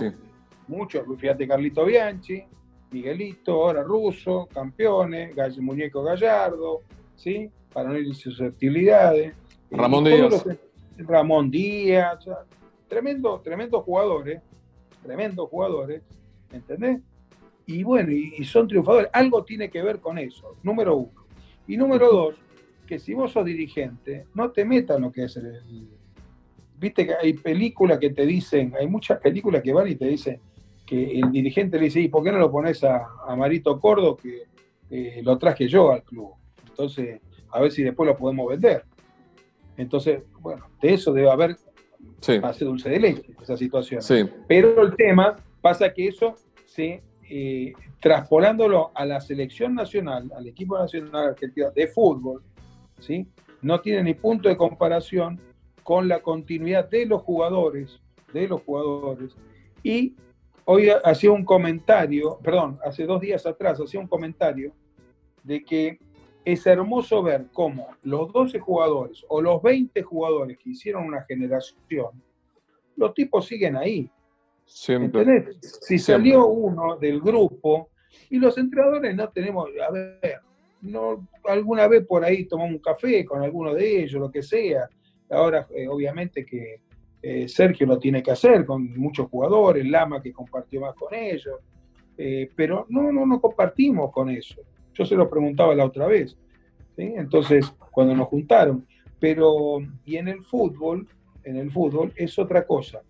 muchos, fíjate, Carlito Bianchi, Miguelito, ahora Russo, campeones, Muñeco Gallardo, ¿sí? Para no ir susceptibilidades. Ramón Díaz. Ramón Díaz, tremendo, tremendos jugadores, tremendos jugadores, ¿entendés? Y bueno, y, son triunfadores. Algo tiene que ver con eso, número uno. Y número dos, que si vos sos dirigente, no te metas en lo que es el, Viste que hay películas que te dicen, hay muchas películas que van y te dicen que el dirigente le dice, ¿y por qué no lo pones a, Marito Cordo que lo traje yo al club? Entonces, a ver si después lo podemos vender. Entonces, bueno, de eso debe haber sí. hace dulce de leche, esa situación. Pero el tema pasa que eso se, eh, traspolándolo a la selección nacional, al equipo nacional argentino de fútbol, ¿sí? no tiene ni punto de comparación con la continuidad de los jugadores, de los jugadores. Y hoy hacía un comentario, perdón, hace dos días atrás hacía un comentario de que es hermoso ver cómo los 12 jugadores o los 20 jugadores que hicieron una generación, los tipos siguen ahí. Siempre. Si salió uno del grupo y los entrenadores no tenemos, a ver, no, alguna vez por ahí tomamos un café con alguno de ellos, lo que sea, Ahora, eh, obviamente que eh, Sergio lo tiene que hacer con muchos jugadores, Lama que compartió más con ellos, eh, pero no, no, no compartimos con eso. Yo se lo preguntaba la otra vez, entonces cuando nos juntaron, pero y en el fútbol, en el fútbol es otra cosa.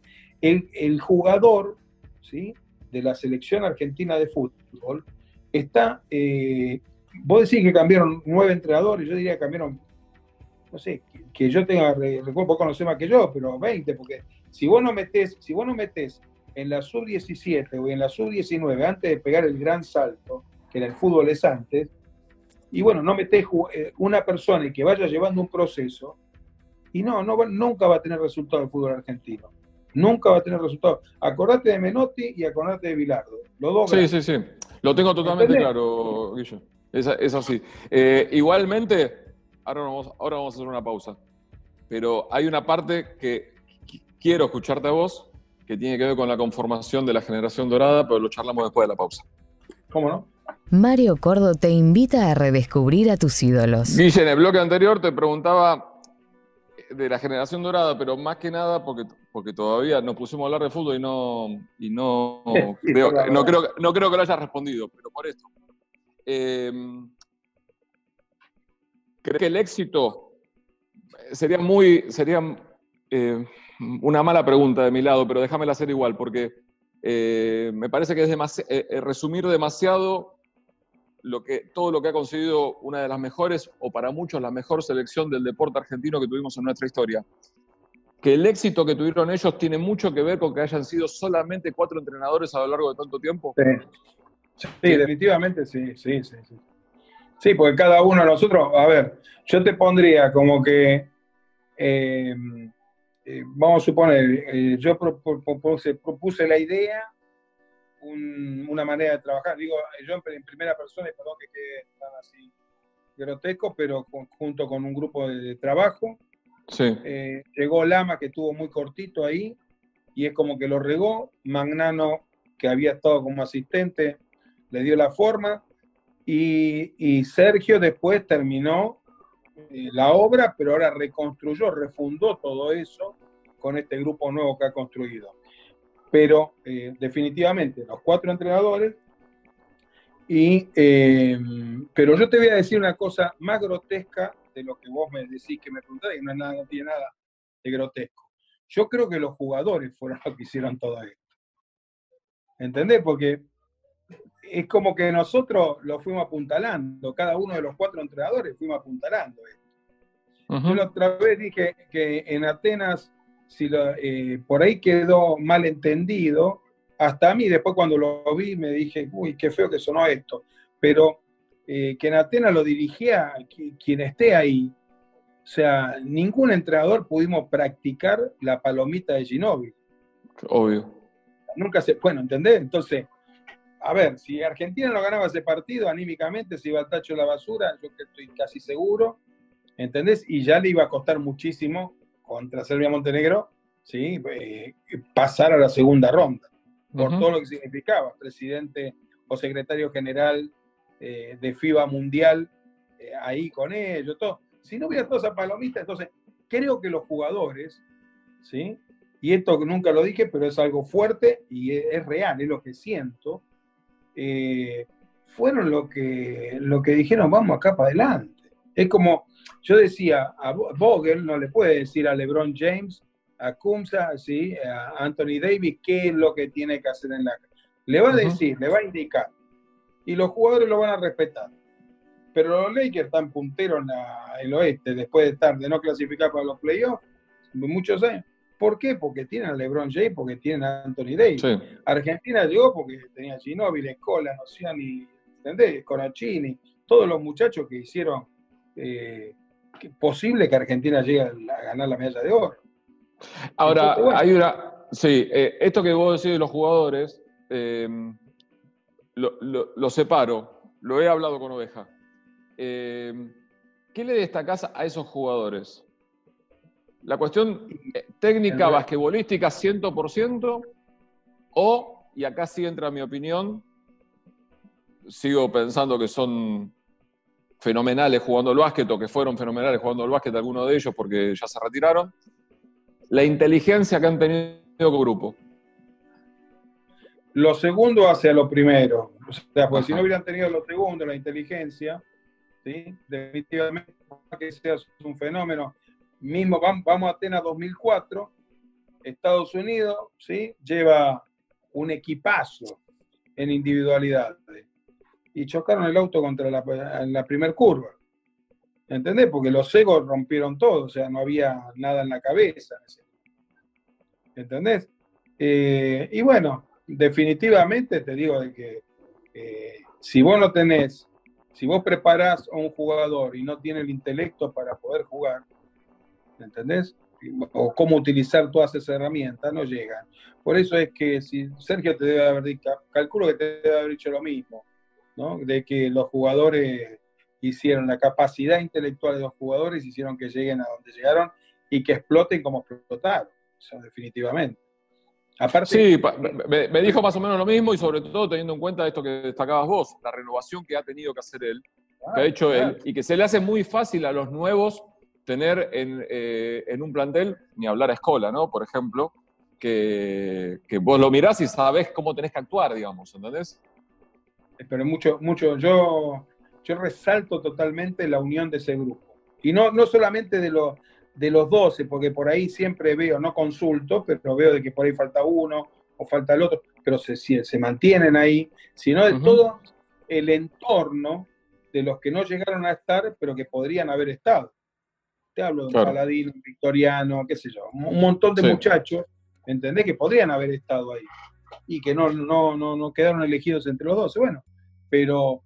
El, jugador, ¿sí? De la selección argentina de fútbol está, vos decís que cambiaron nueve entrenadores, yo diría que cambiaron no sé, que, yo tenga, recuerdo, vos conocés más que yo, pero 20, porque si vos no metés, si vos no metés en la sub-17 o en la sub-19 antes de pegar el gran salto, que en el fútbol es antes, y bueno, no metés eh, una persona y que vaya llevando un proceso, y no, no nunca va a tener resultado el fútbol argentino. Nunca va a tener resultado. Acordate de Menotti y acordate de Bilardo. Los dos sí, sí, sí. Lo tengo totalmente claro, Guillo. Es, así. Eh, igualmente, ahora vamos, ahora vamos a hacer una pausa. Pero hay una parte que quiero escucharte a vos, que tiene que ver con la conformación de la generación dorada, pero lo charlamos después de la pausa. ¿Cómo no? Mario Cordo te invita a redescubrir a tus ídolos. Guille, en el bloque anterior te preguntaba de la generación dorada, pero más que nada porque, porque todavía nos pusimos a hablar de fútbol y no, y no, (laughs) creo, no, creo, no creo que lo hayas respondido, pero por esto. Eh, Creo que el éxito sería muy, sería eh, una mala pregunta de mi lado, pero déjamela hacer igual, porque eh, me parece que es eh, resumir demasiado lo que, todo lo que ha conseguido una de las mejores, o para muchos la mejor selección del deporte argentino que tuvimos en nuestra historia. Que el éxito que tuvieron ellos tiene mucho que ver con que hayan sido solamente cuatro entrenadores a lo largo de tanto tiempo. Sí, sí definitivamente sí, sí, sí. sí. Sí, porque cada uno de nosotros, a ver, yo te pondría como que, eh, eh, vamos a suponer, eh, yo propuse, la idea, una manera de trabajar, digo, yo en, primera persona, y perdón que quede tan así grotesco, pero junto con un grupo de, trabajo. Sí. llegó Lama, que estuvo muy cortito ahí, y es como que lo regó. Magnano, que había estado como asistente, le dio la forma y, Sergio después terminó eh, la obra, pero ahora reconstruyó, refundó todo eso con este grupo nuevo que ha construido. Pero eh, definitivamente los cuatro entrenadores. Y, eh, pero yo te voy a decir una cosa más grotesca de lo que vos me decís que me preguntaste, y no, no tiene nada de grotesco. Yo creo que los jugadores fueron los que hicieron todo esto. ¿Entendés? Porque es como que nosotros lo fuimos apuntalando, cada uno de los cuatro entrenadores fuimos apuntalando esto. Yo la otra vez dije que en Atenas si eh, por ahí quedó mal entendido, hasta a mí después cuando lo vi me dije, uy, qué feo que sonó esto, pero eh, que en Atenas lo dirigía quien esté ahí, o sea, ningún entrenador pudimos practicar la palomita de Ginóbili. Obvio. Nunca se, bueno, ¿entendés? Entonces, a ver, si Argentina no ganaba ese partido, anímicamente se iba al tacho de la basura, yo que estoy casi seguro, ¿entendés? Y ya le iba a costar muchísimo contra Serbia Montenegro, ¿sí? Eh, pasar a la segunda ronda, por todo lo que significaba, presidente o secretario general eh, de FIBA Mundial, eh, ahí con ellos, todo. Si no hubiera toda esa palomita, entonces creo que los jugadores, ¿sí? Y esto nunca lo dije, pero es algo fuerte y es real, es lo que siento eh, fueron lo que, lo que dijeron, vamos acá para adelante. Es como, yo decía, a Vogel no le puede decir a LeBron James, a Kumsa, ¿sí? a Anthony Davis, qué es lo que tiene que hacer en la... Le va a decir, le va a indicar. Y los jugadores lo van a respetar. Pero los Lakers están punteros en el oeste, después de estar, de no clasificar para los playoffs, muchos años. ¿Por qué? Porque tienen a LeBron James, porque tienen a Anthony Davis. Argentina llegó porque tenía a Ginóbili, Escola, Nociani, ¿entendés? Conachini, todos los muchachos que hicieron eh, posible que Argentina llegue a, ganar la medalla de oro. Ahora, hay una. Sí, eh, esto que vos decís de los jugadores, em, lo, separo, lo he hablado con Oveja. Em, ¿Qué le destacás a esos jugadores? La cuestión eh, técnica basquetbolística 100% o, y acá sí entra mi opinión, sigo pensando que son fenomenales jugando al básquet o que fueron fenomenales jugando al básquet algunos de ellos porque ya se retiraron, la inteligencia que han tenido como grupo. Lo segundo hacia lo primero. O sea, porque si no hubieran tenido lo segundo, la inteligencia, ¿sí? definitivamente que sea un fenómeno mismo vamos a Atenas 2004, Estados Unidos, ¿sí? Lleva un equipazo en individualidad y chocaron el auto contra la, la primera curva. ¿Entendés? Porque los egos rompieron todo, o sea, no había nada en la cabeza. ¿Entendés? Eh, y bueno, definitivamente te digo de que eh, si vos no tenés, si vos preparás a un jugador y no tiene el intelecto para poder jugar, ¿entendés? O cómo utilizar todas esas herramientas, no llegan. Por eso es que si Sergio te debe haber dicho, calculo que te debe haber dicho lo mismo, ¿no? De que los jugadores hicieron la capacidad intelectual de los jugadores, hicieron que lleguen a donde llegaron y que exploten como explotaron, definitivamente. Aparte, sí, me, dijo más o menos lo mismo y sobre todo teniendo en cuenta esto que destacabas vos, la renovación que ha tenido que hacer él, que ha hecho él, y que se le hace muy fácil a los nuevos tener eh, en, un plantel, ni hablar a escuela, ¿no? Por ejemplo, que, vos lo mirás y sabés cómo tenés que actuar, digamos, ¿entendés? Pero mucho, mucho, yo, yo resalto totalmente la unión de ese grupo. Y no, no solamente de, los de los 12, porque por ahí siempre veo, no consulto, pero veo de que por ahí falta uno o falta el otro, pero se, se mantienen ahí, sino de todo el entorno de los que no llegaron a estar, pero que podrían haber estado. Te hablo de un paladín, un victoriano, qué sé yo, un montón de muchachos, ¿entendés? Que podrían haber estado ahí y que no, no, no, no quedaron elegidos entre los dos. Bueno, pero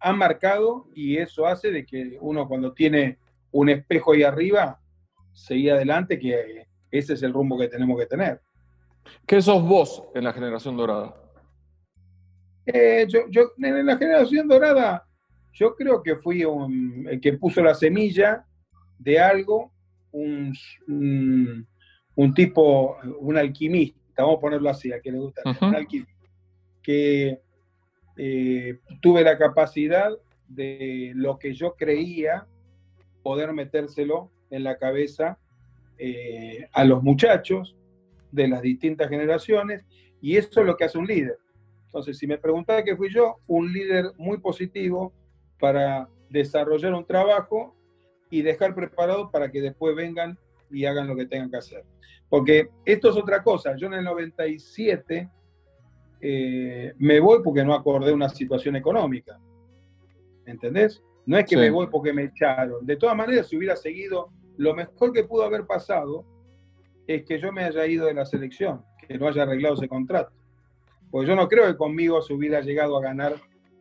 han marcado y eso hace de que uno cuando tiene un espejo ahí arriba, seguía adelante, que ese es el rumbo que tenemos que tener. ¿Qué sos vos en la generación dorada? Eh, yo, yo, en la generación dorada, yo creo que fui un, el que puso la semilla de algo, un, un, tipo, un alquimista, vamos a ponerlo así, a que le gusta, un alquimista, que eh, tuve la capacidad de lo que yo creía poder metérselo en la cabeza eh, a los muchachos de las distintas generaciones, y eso es lo que hace un líder. Entonces, si me preguntaba qué fui yo, un líder muy positivo para desarrollar un trabajo y dejar preparado para que después vengan y hagan lo que tengan que hacer. Porque esto es otra cosa. Yo en el 97 eh, me voy porque no acordé una situación económica. ¿Entendés? No es que me voy porque me echaron. De todas maneras, si hubiera seguido lo mejor que pudo haber pasado, es que yo me haya ido de la selección, que no haya arreglado ese contrato. Porque yo no creo que conmigo se hubiera llegado a ganar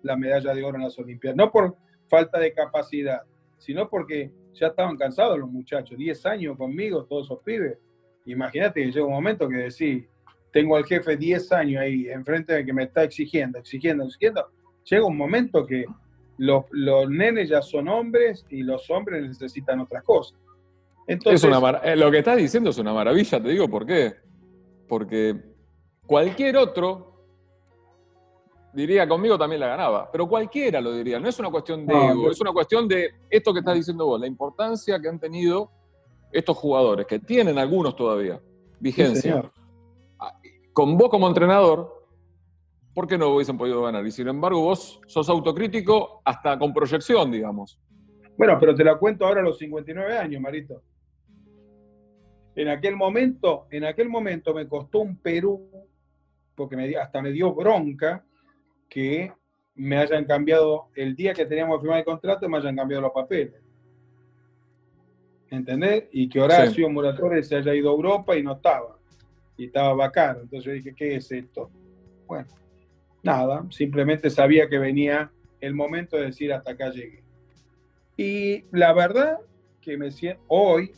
la medalla de oro en las Olimpiadas. No por falta de capacidad, sino porque ya estaban cansados los muchachos. Diez años conmigo, todos esos pibes. Imagínate que llega un momento que decís, tengo al jefe 10 años ahí enfrente de que me está exigiendo, exigiendo, exigiendo. Llega un momento que los, los nenes ya son hombres y los hombres necesitan otras cosas. Entonces, eh, lo que estás diciendo es una maravilla, te digo por qué. Porque cualquier otro diría conmigo también la ganaba, pero cualquiera lo diría. No es una cuestión de ego, es una cuestión de esto que estás diciendo vos, la importancia que han tenido estos jugadores, que tienen algunos todavía vigencia. Ah, con vos como entrenador, ¿por qué no hubiesen podido ganar? Y sin embargo, vos sos autocrítico hasta con proyección, digamos. Bueno, pero te la cuento ahora a los 59 años, Marito. En aquel momento, en aquel momento me costó un Perú, porque me, hasta me dio bronca que me hayan cambiado, el día que teníamos que firmar el contrato, me hayan cambiado los papeles. ¿Entendés? Y que Horacio sí. se haya ido a Europa y no estaba. Y estaba bacano. Entonces yo dije, ¿qué es esto? Bueno, nada, simplemente sabía que venía el momento de decir hasta acá llegué. Y la verdad que me siento, hoy,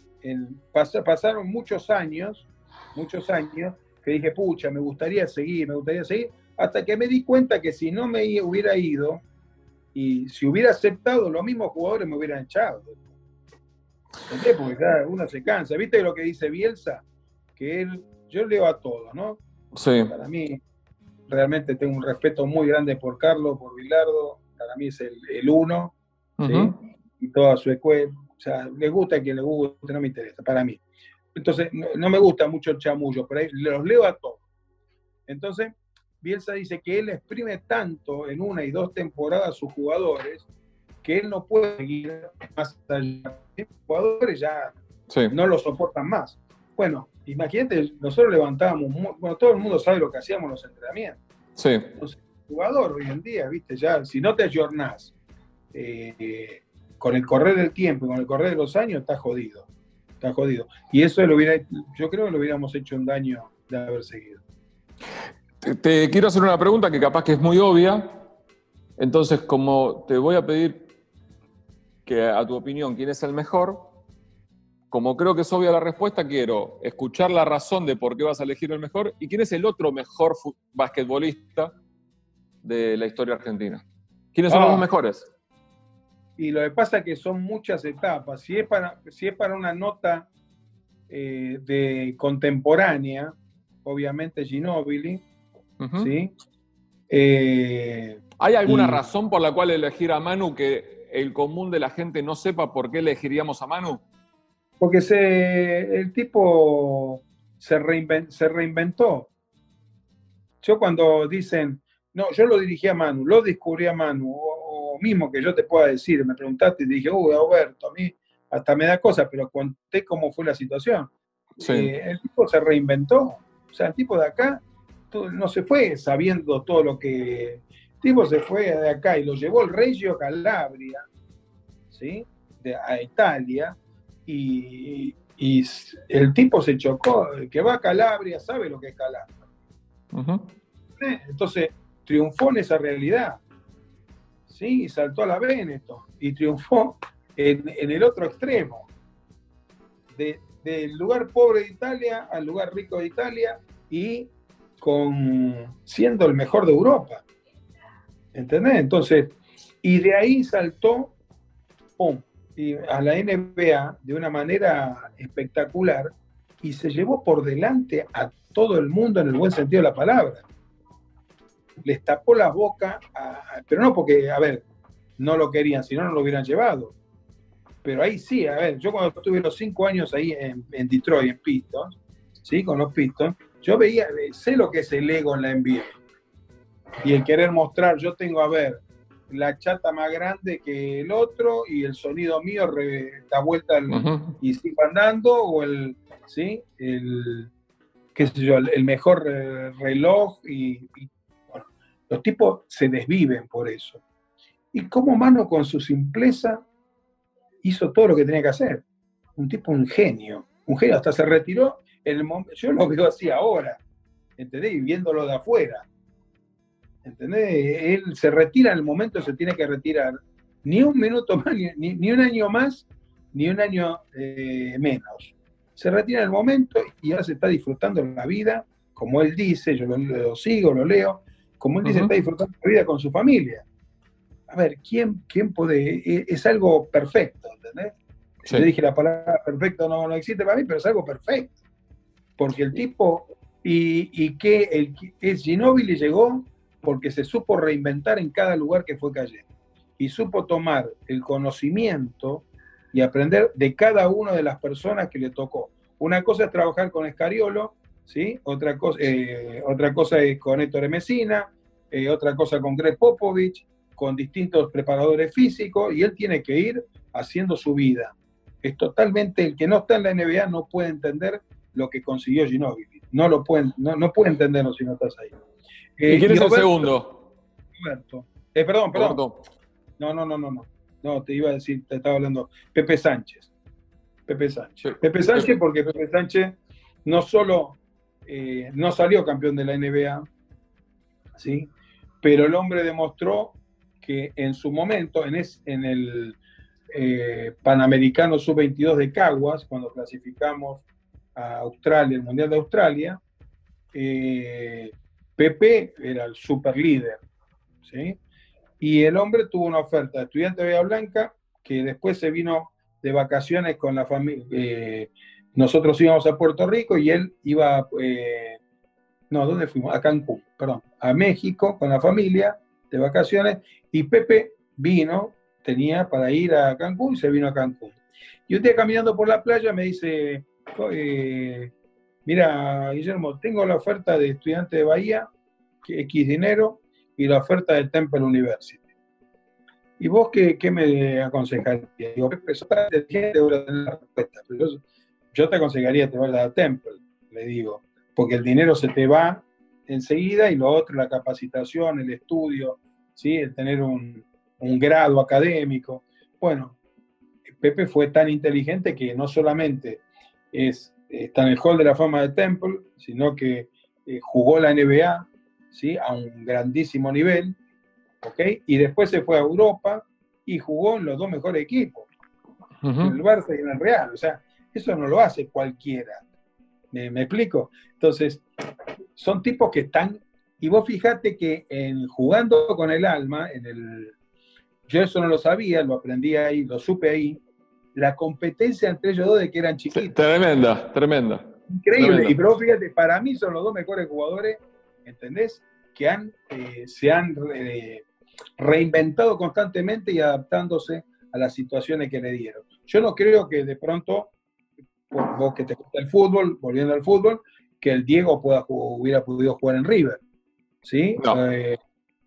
pasaron muchos años, muchos años, que dije, pucha, me gustaría seguir, me gustaría seguir, hasta que me di cuenta que si no me hubiera ido y si hubiera aceptado, los mismos jugadores me hubieran echado. ¿Entendés? Porque cada uno se cansa. ¿Viste lo que dice Bielsa? Que él, yo leo a todos, ¿no? Sí. Para mí, realmente tengo un respeto muy grande por Carlos, por Bilardo, para mí es el, uno, ¿sí? Y toda su escuela, o sea, le gusta a quien le guste, no me interesa, para mí. Entonces, no, me gusta mucho el chamullo, pero ahí los leo a todos. Entonces, Bielsa dice que él exprime tanto en una y dos temporadas a sus jugadores que él no puede seguir más allá. Los jugadores ya no lo soportan más. Bueno, imagínate, nosotros levantábamos, bueno, todo el mundo sabe lo que hacíamos en los entrenamientos. Sí. Entonces, el jugador hoy en día, viste, ya, si no te ayornás eh, con el correr del tiempo y con el correr de los años, está jodido. Está jodido. Y eso lo hubiera, yo creo que lo hubiéramos hecho un daño de haber seguido. Te, quiero hacer una pregunta que capaz que es muy obvia. Entonces, como te voy a pedir que a tu opinión quién es el mejor, como creo que es obvia la respuesta, quiero escuchar la razón de por qué vas a elegir el mejor y quién es el otro mejor basquetbolista de la historia argentina. ¿Quiénes son los ah. mejores? Y lo que pasa es que son muchas etapas. Si es para, si es para una nota eh, de contemporánea, obviamente Ginóbili, ¿sí? Eh, ¿Hay alguna razón por la cual elegir a Manu que el común de la gente no sepa por qué elegiríamos a Manu? Porque se, el tipo se, se reinventó. Yo cuando dicen, no, yo lo dirigí a Manu, lo descubrí a Manu, o, mismo que yo te pueda decir, me preguntaste y dije, uy, Alberto, a mí hasta me da cosas, pero conté cómo fue la situación. Eh, el tipo se reinventó. O sea, el tipo de acá no se fue sabiendo todo lo que. El tipo se fue de acá y lo llevó el Reggio Calabria, ¿sí? a Italia, y, el tipo se chocó, que va a Calabria sabe lo que es Calabria. ¿Eh? Entonces, triunfó en esa realidad. ¿sí? Y saltó a la Veneto y triunfó en, el otro extremo. del lugar pobre de Italia al lugar rico de Italia y con siendo el mejor de Europa. ¿Entendés? Entonces, y de ahí saltó a la NBA de una manera espectacular y se llevó por delante a todo el mundo en el buen sentido de la palabra. Les tapó la boca, pero no porque, a ver, no lo querían, si no, no lo hubieran llevado. Pero ahí sí, a ver, yo cuando estuve los cinco años ahí en, en Detroit, en Pistons, ¿sí? Con los Pistons, yo veía, sé lo que es el ego en la NBA. Y el querer mostrar, yo tengo, a ver, la chata más grande que el otro y el sonido mío da vuelta y sigo andando, o el, ¿sí? El, qué sé yo, el, mejor eh, reloj y, bueno, los tipos se desviven por eso. Y como Mano con su simpleza hizo todo lo que tenía que hacer. Un tipo, un genio, un genio, hasta se retiró yo lo veo así ahora, ¿entendés? Y viéndolo de afuera. ¿Entendés? Él se retira en el momento, se tiene que retirar. Ni un minuto más, ni, un año más, ni un año eh, menos. Se retira en el momento y ahora se está disfrutando la vida, como él dice, yo lo, sigo, lo leo, como él dice, está disfrutando la vida con su familia. A ver, ¿quién, quién puede? E, es, algo perfecto, ¿entendés? Yo dije la palabra perfecto no, no existe para mí, pero es algo perfecto. Porque el tipo, y, y que el, el Ginóbili llegó porque se supo reinventar en cada lugar que fue cayendo. Y supo tomar el conocimiento y aprender de cada una de las personas que le tocó. Una cosa es trabajar con Escariolo, ¿sí? otra, cosa, eh, otra cosa es con Héctor Mesina, eh, otra cosa con Greg Popovich, con distintos preparadores físicos, y él tiene que ir haciendo su vida. Es totalmente, el que no está en la NBA no puede entender lo que consiguió Ginóbili. No lo puede, no, no puede entenderlo si no estás ahí. ¿Y quién es el segundo? Roberto. Eh, perdón, perdón. No, no, no, no, no. No, te iba a decir, te estaba hablando. Pepe Sánchez. Pepe Sánchez. Pepe Sánchez, porque Pepe Sánchez no solo eh, no salió campeón de la NBA, ¿sí? pero el hombre demostró que en su momento, en, en el eh, Panamericano Sub-22 de Caguas, cuando clasificamos a Australia, el Mundial de Australia, eh, Pepe era el super líder, ¿sí? Y el hombre tuvo una oferta de estudiante de Bahía Blanca, que después se vino de vacaciones con la familia. Eh, nosotros íbamos a Puerto Rico y él iba, eh, no, ¿dónde fuimos? A Cancún, perdón, a México con la familia de vacaciones y Pepe vino, tenía para ir a Cancún y se vino a Cancún. Y un día caminando por la playa me dice, eh, mira, Guillermo, tengo la oferta de estudiante de Bahía, X dinero, y la oferta del Temple University. ¿Y vos qué, me aconsejarías? Digo, yo te aconsejaría te vayas a Temple, le digo, porque el dinero se te va enseguida y lo otro, la capacitación, el estudio, ¿sí? el tener un grado académico. Bueno, Pepe fue tan inteligente que no solamente es está en el Hall de la Fama de Temple, sino que eh, jugó la NBA ¿sí? a un grandísimo nivel, ¿ok? Y después se fue a Europa y jugó en los dos mejores equipos, en el Barça y en el Real. O sea, eso no lo hace cualquiera. ¿Me, explico? Entonces, son tipos que están. Y vos fijate que en jugando con el alma, en el, yo eso no lo sabía, lo aprendí ahí, lo supe ahí, la competencia entre ellos dos de que eran chiquitos. Tremenda, tremenda. Increíble. Y pero fíjate, para mí son los dos mejores jugadores, ¿entendés? Que han, eh, se han eh, reinventado constantemente y adaptándose a las situaciones que le dieron. Yo no creo que de pronto, vos que te gusta el fútbol, volviendo al fútbol, que el Diego pueda, hubiera podido jugar en River. ¿Sí? Eh,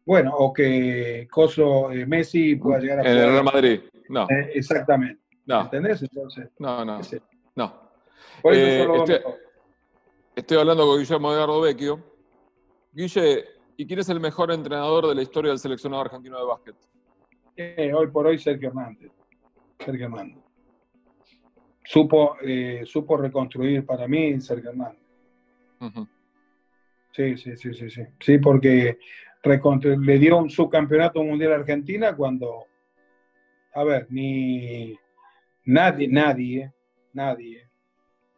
bueno, o que Coso Messi pueda llegar a En el Real Madrid, no. exactamente. No. ¿Entendés? Entonces. No, no. No. Eh, estoy, hablando con Guillermo Edgardo Vecchio. Guille, ¿y quién es el mejor entrenador de la historia del seleccionado argentino de básquet? Eh, hoy por hoy Sergio Hernández. Sergio Hernández. Supo, eh, supo reconstruir para mí Sergio Hernández. Sí, sí, sí, sí, sí. Sí, porque le dio un subcampeonato mundial a Argentina cuando, a ver, ni nadie, nadie, nadie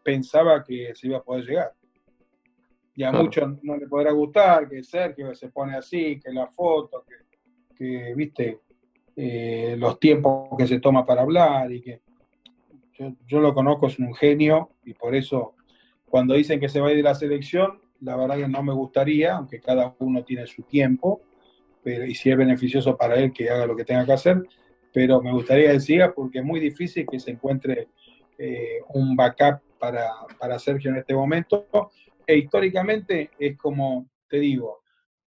pensaba que se iba a poder llegar. Y a muchos no le podrá gustar que Sergio se pone así, que la foto, que, viste, eh, los tiempos que se toma para hablar y que yo, lo conozco, es un genio y por eso cuando dicen que se va a ir de la selección, la verdad que no me gustaría, aunque cada uno tiene su tiempo, pero y si es beneficioso para él que haga lo que tenga que hacer, pero me gustaría decir, porque es muy difícil que se encuentre eh, un backup para, para Sergio en este momento. E históricamente es como, te digo,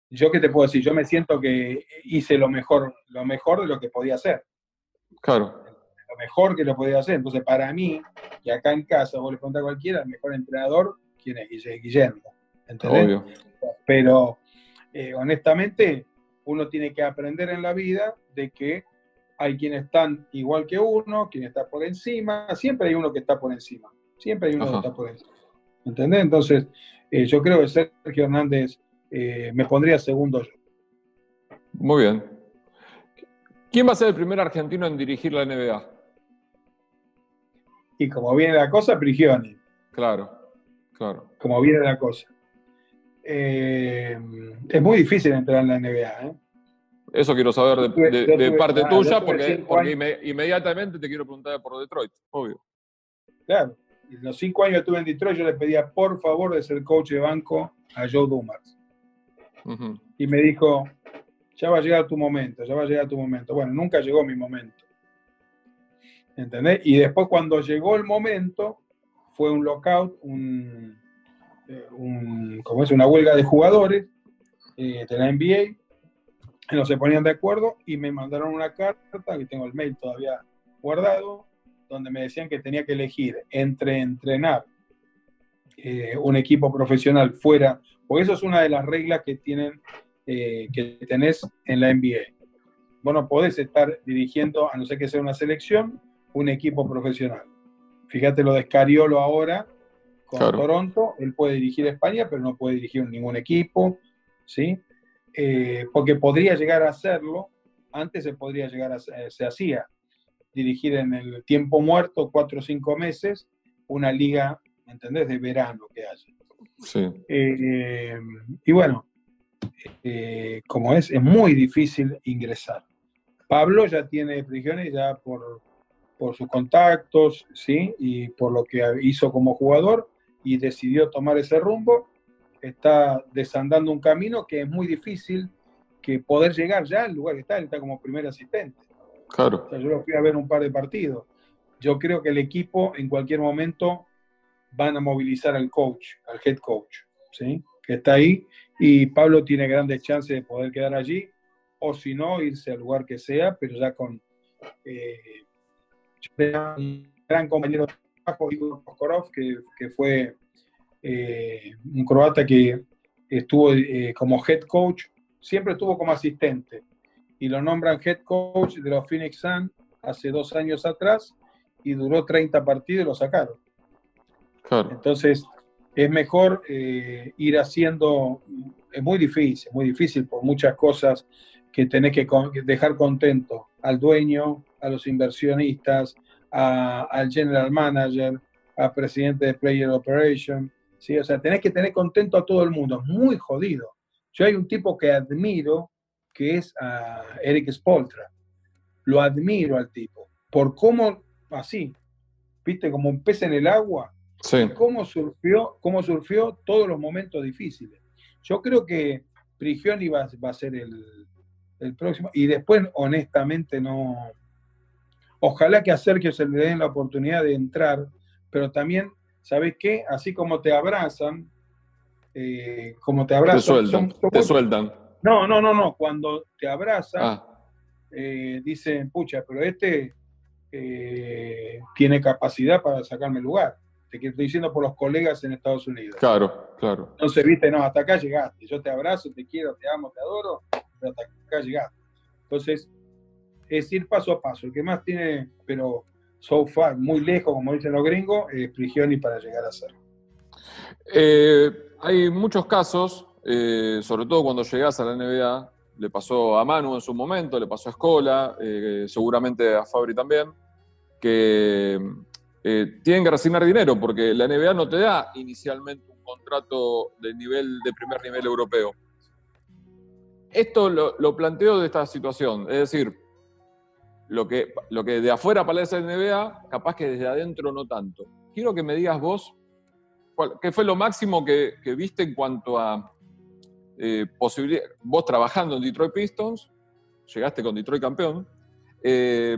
yo qué te puedo decir, yo me siento que hice lo mejor, lo mejor de lo que podía hacer. Claro. Lo mejor que lo podía hacer. Entonces, para mí, y acá en casa, vos le preguntás a cualquiera, el mejor entrenador, ¿quién es? Guillermo. ¿Entendés? Pero, eh, honestamente, uno tiene que aprender en la vida de que hay quienes están igual que uno, quien está por encima, siempre hay uno que está por encima, siempre hay uno que está por encima. ¿Entendés? Entonces, eh, yo creo que Sergio Hernández eh, me pondría segundo yo. Muy bien. ¿Quién va a ser el primer argentino en dirigir la NBA? Y como viene la cosa, Prigioni. Claro, claro. Como viene la cosa. Eh, es muy difícil entrar en la NBA. ¿eh? Eso quiero saber de, parte tuya, porque, inmediatamente te quiero preguntar por Detroit, obvio. Claro, en los cinco años que estuve en Detroit, yo le pedía por favor de ser coach de banco a Joe Dumas. Y me dijo, ya va a llegar tu momento, ya va a llegar tu momento. Bueno, nunca llegó mi momento. ¿Entendés? Y después cuando llegó el momento, fue un lockout, un, eh, como es, una huelga de jugadores eh, de la NBA, no se ponían de acuerdo y me mandaron una carta, que tengo el mail todavía guardado, donde me decían que tenía que elegir entre entrenar eh, un equipo profesional fuera, porque eso es una de las reglas que tienen, que tenés en la NBA. Vos no podés estar dirigiendo, a no ser que sea una selección, un equipo profesional. Fíjate lo de Scariolo ahora con Toronto, él puede dirigir España, pero no puede dirigir ningún equipo, ¿sí? Eh, porque podría llegar a hacerlo, antes se podría llegar a, se hacía, dirigir en el tiempo muerto, cuatro o cinco meses, una liga, ¿entendés?, de verano que haya. Sí. Eh, y bueno, eh, como es, es muy difícil ingresar. Pablo ya tiene prisiones ya por por sus contactos, ¿sí? Y por lo que hizo como jugador y decidió tomar ese rumbo, está desandando un camino que es muy difícil que poder llegar ya al lugar que está, él está como primer asistente. Claro. yo lo fui a ver un par de partidos. Yo creo que el equipo en cualquier momento van a movilizar al coach, al head coach, ¿sí? Que está ahí y Pablo tiene grandes chances de poder quedar allí o si no, irse al lugar que sea, pero ya con eh, un gran compañero de trabajo, Igor Poskorov, que, que fue eh, un croata que estuvo eh, como head coach, siempre estuvo como asistente, y lo nombran head coach de los Phoenix Suns hace dos años atrás, y duró 30 partidos y lo sacaron. Entonces, es mejor eh, ir haciendo, es muy difícil, muy difícil por muchas cosas que tenés que dejar contento al dueño, a los inversionistas, al general manager, al presidente de Player Operation. ¿Sí? O sea, tenés que tener contento a todo el mundo. Es muy jodido. Yo hay un tipo que admiro, que es a Eric Spoltra. Lo admiro al tipo. Por cómo, así, viste, como un pez en el agua. Sí. Cómo surfió, cómo surfió todos los momentos difíciles. Yo creo que Prigioni va, va a ser el, el próximo. Y después, honestamente, no. Ojalá que a Sergio se le den la oportunidad de entrar, pero también, ¿sabes qué? Así como te abrazan, eh, como te abrazan. Te sueltan. te sueltan. No, no, no, no. Cuando te abrazan, ah. eh, dicen, pucha, pero este eh, tiene capacidad para sacarme el lugar. Te estoy diciendo por los colegas en Estados Unidos. Claro, claro. Entonces, viste, no, hasta acá llegaste. Yo te abrazo, te quiero, te amo, te adoro hasta acá llegar. Entonces, es ir paso a paso. El que más tiene, pero so far, muy lejos, como dicen los gringos, es Prigioni para llegar a ser. Eh, hay muchos casos, eh, sobre todo cuando llegas a la NBA, le pasó a Manu en su momento, le pasó a Escola, eh, seguramente a Fabri también, que tienen que resignar dinero porque la NBA no te da inicialmente un contrato de nivel de primer nivel europeo esto lo, planteo de esta situación, es decir, lo que, lo que de afuera parece NBA, capaz que desde adentro no tanto. Quiero que me digas vos, ¿qué fue lo máximo que, viste en cuanto a eh, posibilidad? Vos trabajando en Detroit Pistons, llegaste con Detroit campeón, eh,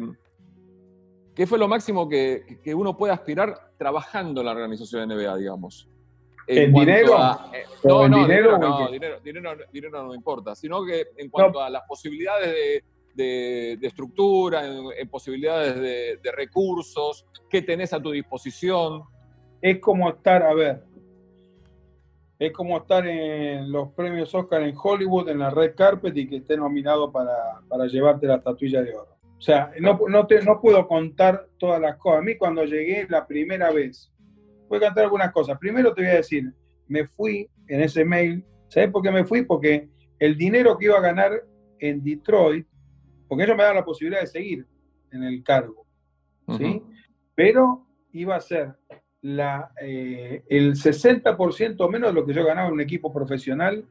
¿qué fue lo máximo que, que, uno puede aspirar trabajando en la organización de NBA, digamos? ¿En, dinero? Eh, no, no, dinero, no, dinero, no importa, sino que en cuanto a las posibilidades de, estructura, en, posibilidades de, recursos, ¿qué tenés a tu disposición? Es como estar, a ver, es como estar en los premios Oscar en Hollywood, en la red carpet y que esté nominado para, llevarte la estatuilla de oro. O sea, no, no, te, no puedo contar todas las cosas. A mí cuando llegué la primera vez voy a contar algunas cosas. Primero te voy a decir, me fui en ese mail, ¿sabes por qué me fui? Porque el dinero que iba a ganar en Detroit, porque ellos me daban la posibilidad de seguir en el cargo, ¿sí? Pero iba a ser la, eh, el 60% menos de lo que yo ganaba en un equipo profesional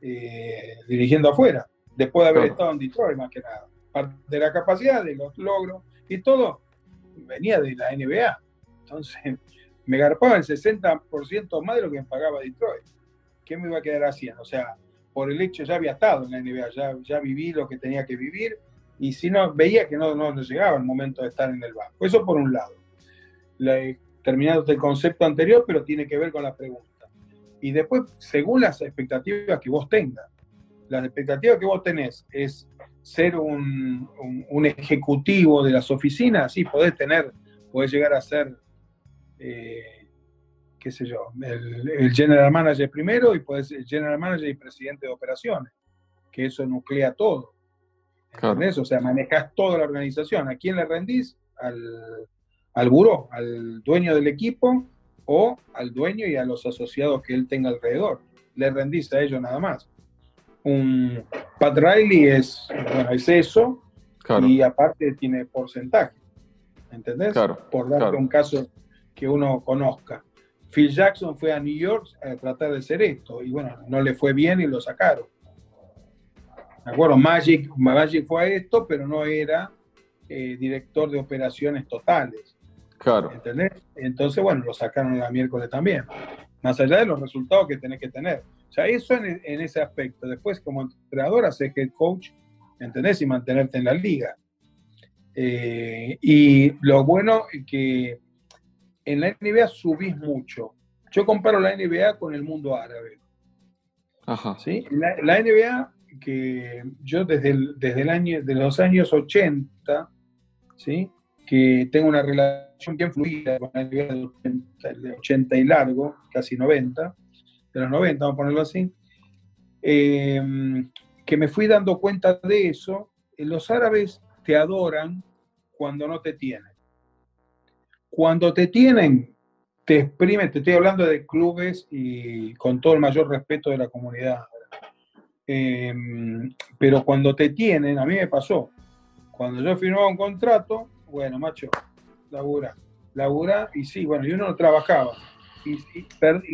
eh, dirigiendo afuera, después de haber estado en Detroit más que nada. Parte de la capacidad, de los logros y todo venía de la NBA. Entonces me garpaba el 60% más de lo que me pagaba Detroit. ¿Qué me iba a quedar haciendo? O sea, por el hecho ya había estado en la NBA, ya, ya viví lo que tenía que vivir y si no, veía que no, no, llegaba el momento de estar en el banco. Eso por un lado. La, terminado el concepto anterior, pero tiene que ver con la pregunta. Y después, según las expectativas que vos tengas, las expectativas que vos tenés es ser un, ejecutivo de las oficinas, sí, podés tener, podés llegar a ser, eh, qué sé yo, el, general manager primero y podés ser general manager y presidente de operaciones, que eso nuclea todo. ¿Entendés? O sea, manejas toda la organización. ¿A quién le rendís? Al, al buró, al dueño del equipo o al dueño y a los asociados que él tenga alrededor. Le rendís a ellos nada más. Un Pat Riley es, bueno, es eso y aparte tiene porcentaje. ¿Entendés? Por darte un caso que uno conozca. Phil Jackson fue a New York a tratar de ser esto y bueno, no le fue bien y lo sacaron. ¿De acuerdo? Magic, Magic fue a esto, pero no era eh, director de operaciones totales. Claro. ¿Entendés? Entonces, bueno, lo sacaron el miércoles también. Más allá de los resultados que tenés que tener. O sea, eso en, ese aspecto. Después, como entrenador, haces head coach, ¿entendés? Y mantenerte en la liga. Eh, y lo bueno es que en la NBA subís mucho. Yo comparo la NBA con el mundo árabe. Ajá. ¿Sí? La, la NBA, que yo desde, desde el año, de los años 80, ¿sí? que tengo una relación bien fluida con la nivel de 80, y largo, casi 90, de los 90, vamos a ponerlo así, em, que me fui dando cuenta de eso, eh, los árabes te adoran cuando no te tienen. Cuando te tienen, te exprimen, te estoy hablando de clubes y con todo el mayor respeto de la comunidad. Em, pero cuando te tienen, a mí me pasó, cuando yo firmaba un contrato, bueno, macho, labura, labura, y sí, bueno, y uno no trabajaba, y,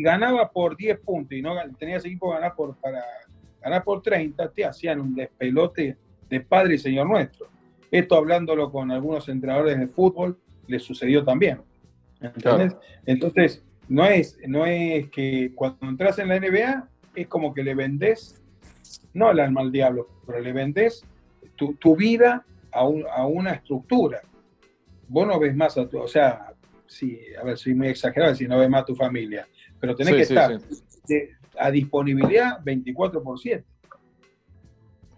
ganaba por 10 puntos, y no tenías equipo ganar por, para ganar por 30, te hacían un despelote de padre y señor nuestro. Esto hablándolo con algunos entrenadores de fútbol, le sucedió también. Entonces, no es, no es que cuando entras en la NBA, es como que le vendés, no al alma al diablo, pero le vendés tu, tu vida a, a, una estructura vos no ves más a tu, o sea, sí, a ver, soy muy exagerado si no ves más a tu familia, pero tenés que estar a disponibilidad 24 por 7.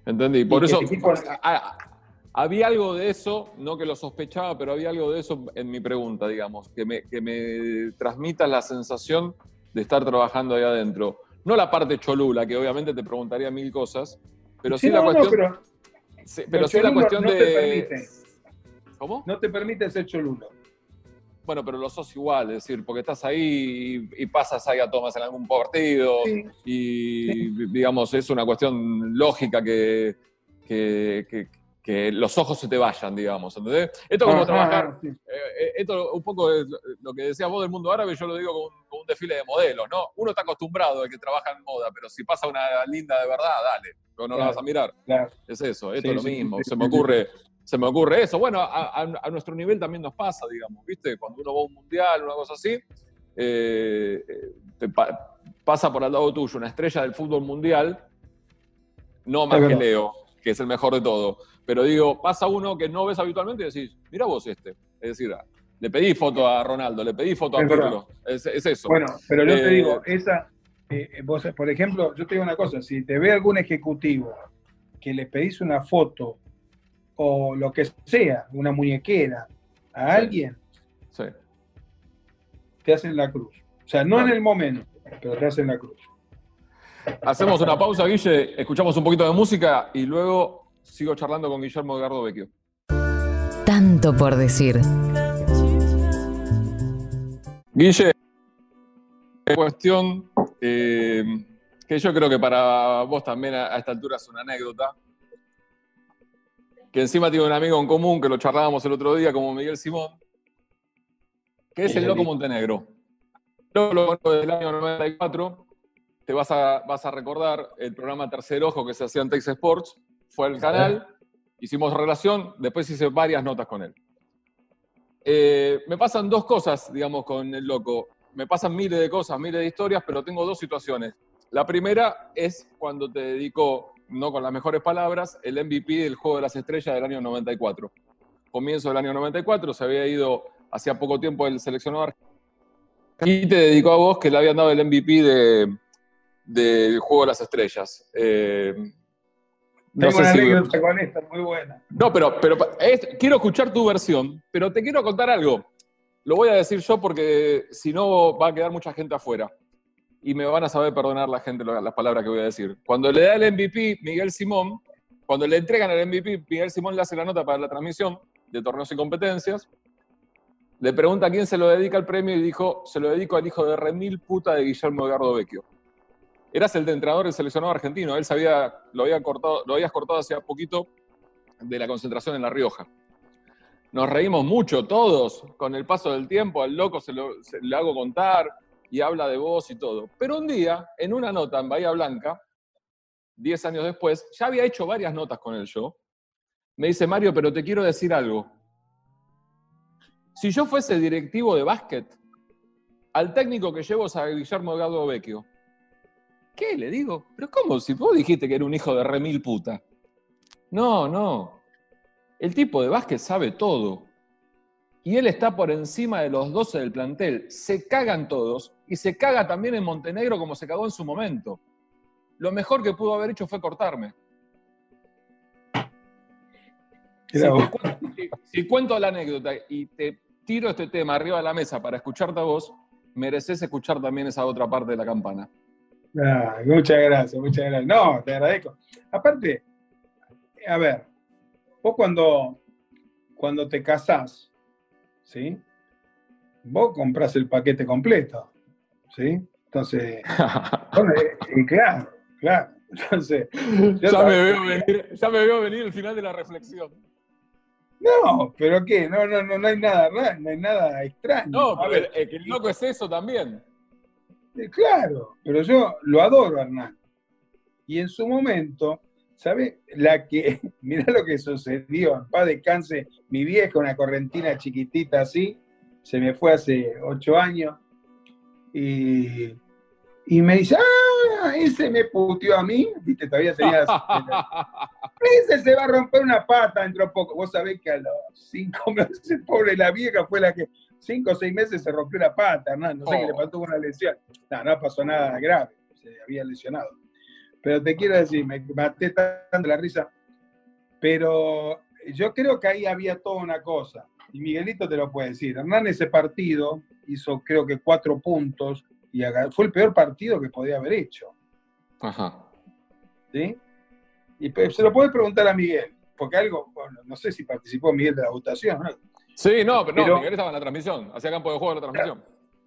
Entendí, por eso había algo de eso, no que lo sospechaba, pero había algo de eso en mi pregunta, digamos, que me, que me transmita la sensación de estar trabajando ahí adentro. No la parte cholula, que obviamente te preguntaría mil cosas, pero sí, la cuestión... pero, pero sí la cuestión de... ¿Cómo? No te permite ser cholulo. Bueno, pero lo sos igual, es decir, porque estás ahí y, pasas ahí a tomas en algún partido y, digamos, es una cuestión lógica que, que, los ojos se te vayan, digamos, ¿entendés? Esto como trabajar, eh, eh, esto un poco es lo que decías vos del mundo árabe, yo lo digo con, un desfile de modelos, ¿no? Uno está acostumbrado a que trabaja en moda, pero si pasa una linda de verdad, dale, no la vas a mirar. Es eso, esto es lo mismo. se me ocurre, se me ocurre eso. Bueno, a, nuestro nivel también nos pasa, digamos, ¿viste? Cuando uno va a un mundial, una cosa así, eh, pasa por al lado tuyo una estrella del fútbol mundial, no más que Leo, que es el mejor de todo. Pero digo, pasa uno que no ves habitualmente y decís, mira vos este. Es decir, le pedí foto a Ronaldo, le pedí foto a Pedro. Es, eso. Bueno, pero yo te eh, digo, esa, eh, vos, por ejemplo, yo te digo una cosa, si te ve algún ejecutivo que le pedís una foto o lo que sea, una muñequera, a alguien, te hacen la cruz. O sea, no en el momento, pero te hacen la cruz. Hacemos una pausa, Guille, escuchamos un poquito de música y luego sigo charlando con Guillermo Edgardo Vecchio. Tanto por decir. Guille, cuestión eh, que yo creo que para vos también a, esta altura es una anécdota. Que encima tiene un amigo en común que lo charlábamos el otro día, como Miguel Simón, que es el Loco Montenegro. Yo lo conozco desde el año 94. Te vas a, vas a recordar el programa Tercer Ojo que se hacía en Texas Sports. Fue el canal, hicimos relación, después hice varias notas con él. Eh, me pasan dos cosas, digamos, con el loco. Me pasan miles de cosas, miles de historias, pero tengo dos situaciones. La primera es cuando te dedico, no con las mejores palabras, el MVP del Juego de las Estrellas del año 94. Comienzo del año 94, se había ido hacía poco tiempo el seleccionador y te dedicó a vos que le habían dado el MVP del de Juego de las Estrellas. Eh, no Tengo una anécdota con esta, muy buena. No, pero, pero quiero escuchar tu versión, pero te quiero contar algo. Lo voy a decir yo porque si no va a quedar mucha gente afuera. Y me van a saber perdonar la gente las palabras que voy a decir. Cuando le da el MVP Miguel Simón, cuando le entregan el MVP, Miguel Simón le hace la nota para la transmisión de torneos y competencias. Le pregunta a quién se lo dedica el premio y dijo, se lo dedico al hijo de remil puta de Guillermo Edgardo Vecchio eras el de entrenador del seleccionado argentino. Él sabía, lo, había cortado, lo habías cortado hace poquito de la concentración en La Rioja. Nos reímos mucho todos, con el paso del tiempo, al loco se lo hago contar y habla de vos y todo. Pero un día, en una nota en Bahía Blanca, 10 años después, ya había hecho varias notas con el yo, me dice, Mario, pero te quiero decir algo. Si yo fuese directivo de básquet, al técnico que llevo es a Guillermo Gado Vecchio. ¿Qué? Le digo, pero ¿cómo? Si vos dijiste que era un hijo de remil puta. No, no. El tipo de básquet sabe todo. Y él está por encima de los 12 del plantel. Se cagan todos y se caga también en Montenegro como se cagó en su momento. Lo mejor que pudo haber hecho fue cortarme. Si, cuento la anécdota y te tiro este tema arriba de la mesa para escucharte a vos, mereces escuchar también esa otra parte de la campana. Ah, muchas gracias, muchas gracias. No, te agradezco. Aparte, a ver, vos cuando, cuando te casás, ¿sí? Vos compras el paquete completo, ¿sí? Entonces, (laughs) y claro, claro. Entonces, ya me, veo venir, ya me veo venir el final de la reflexión. No, pero ¿qué? No, no, no, no hay nada raro, no hay nada extraño. No, pero el, el loco es eso también. Claro, pero yo lo adoro Hernán. Y en su momento, ¿sabe? La que, (laughs) mirá lo que sucedió, en paz descanse, mi vieja, una correntina chiquitita así, se me fue hace ocho años, y, y me dice, ah, ese me puteó a mí, viste, todavía tenía... (laughs) ese se va a romper una pata dentro de poco. Vos sabés que a los cinco meses, (laughs) pobre la vieja fue la que cinco o seis meses se rompió la pata, ¿no? No sé qué le pasó oh. una lesión. No, no pasó nada grave, se había lesionado. Pero te quiero decir, me maté tanto la risa, pero yo creo que ahí había toda una cosa, y Miguelito te lo puede decir. Hernán ese partido hizo creo que cuatro puntos, y fue el peor partido que podía haber hecho. Ajá. ¿Sí? Y pues, se lo puede preguntar a Miguel, porque algo, bueno, no sé si participó Miguel de la votación, ¿no? Sí, no, pero, no, Miguel estaba en la transmisión, hacía campo de juego en la transmisión.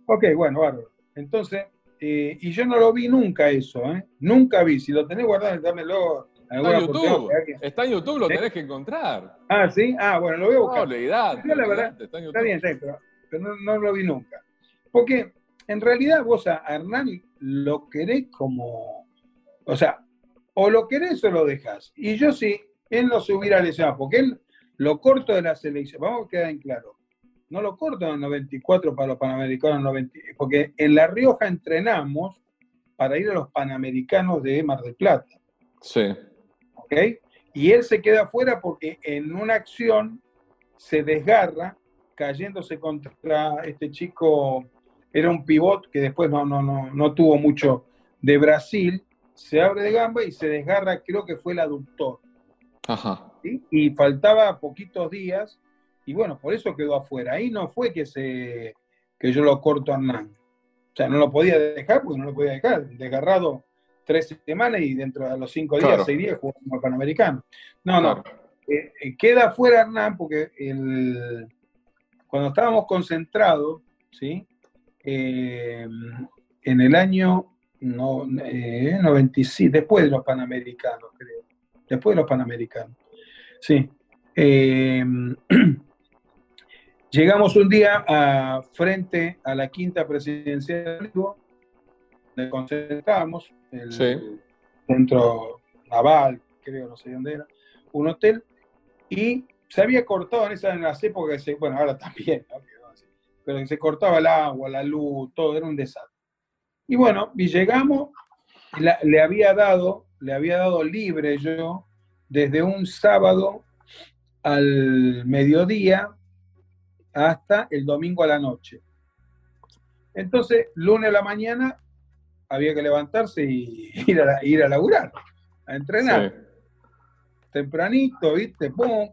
Ok, bueno, bárbaro. Entonces, eh, y yo no lo vi nunca eso, ¿eh? Nunca vi. Si lo tenés guardado, dámelo. Está en YouTube, está en YouTube, lo tenés que encontrar. Ah, sí, ah, bueno, lo voy a buscar. No, olvidate, la verdad, está, está, bien, pero, pero no, lo vi nunca. Porque en realidad vos a Hernán lo querés como, o sea, o lo querés o lo dejas. Y yo sí, él no se hubiera lesionado, porque él lo corto de la selección, vamos a quedar en claro, no lo corto en el 94 para los Panamericanos, 90, porque en La Rioja entrenamos para ir a los Panamericanos de Mar del Plata. Sí. ¿Ok? Y él se queda afuera porque en una acción se desgarra cayéndose contra este chico, era un pivot que después no, no, no, no tuvo mucho de Brasil, se abre de gamba y se desgarra, creo que fue el aductor. Ajá. Y faltaba poquitos días, y bueno, por eso quedó afuera. Ahí no fue que, se, que yo lo corto a Hernán. O sea, no lo podía dejar porque no lo podía dejar. Desgarrado tres semanas y dentro de los cinco días, seis días, jugó como Panamericano. No, no. Eh, eh, queda fuera Hernán porque el, cuando estábamos concentrados, ¿sí? Eh, en el año no, 96, eh, después de los Panamericanos, creo. Después de los Panamericanos. Sí. Eh, (clears throat) llegamos un día a, frente a la quinta presidencial, donde concentramos, el centro naval, creo, no sé dónde era, un hotel, y se había cortado en, esas, en las épocas, bueno, ahora también, pero se cortaba el agua, la luz, todo, era un desastre. Y bueno, y llegamos, le había dado, le había dado libre yo desde un sábado al mediodía hasta el domingo a la noche. Entonces, lunes a la mañana había que levantarse y (laughs) ir a, ir a laburar, a entrenar. Tempranito, ¿viste? ¡Pum!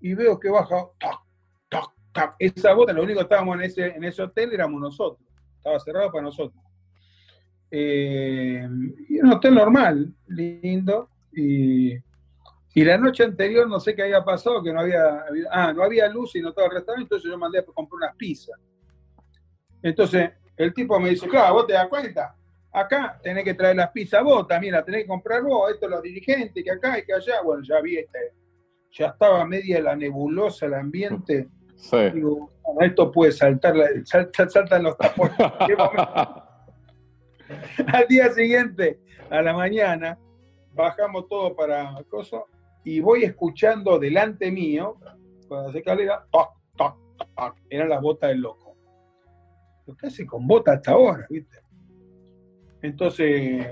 Y veo que baja, Esa bota, lo único que estábamos en ese, en ese hotel éramos nosotros. Estaba cerrado para nosotros. Eh, y un hotel normal, lindo. Y, la noche anterior no sé qué había pasado, que no había, ah, no había luz y no estaba el restaurante, entonces yo mandé a comprar unas pizzas. Entonces el tipo me dice, claro, vos te das cuenta, acá tenés que traer las pizzas vos también, las tenés que comprar vos, esto los dirigentes, que acá y que allá. Bueno, ya vi este, ya estaba media la nebulosa, el ambiente. Digo, esto puede saltar, saltan los tapones. (laughs) Al día siguiente, a la mañana, bajamos todo para cosa y voy escuchando delante mío, cuando se calera, toc, toc, toc, eran las botas del loco. ¿Qué hace con botas hasta ahora? ¿viste? Entonces,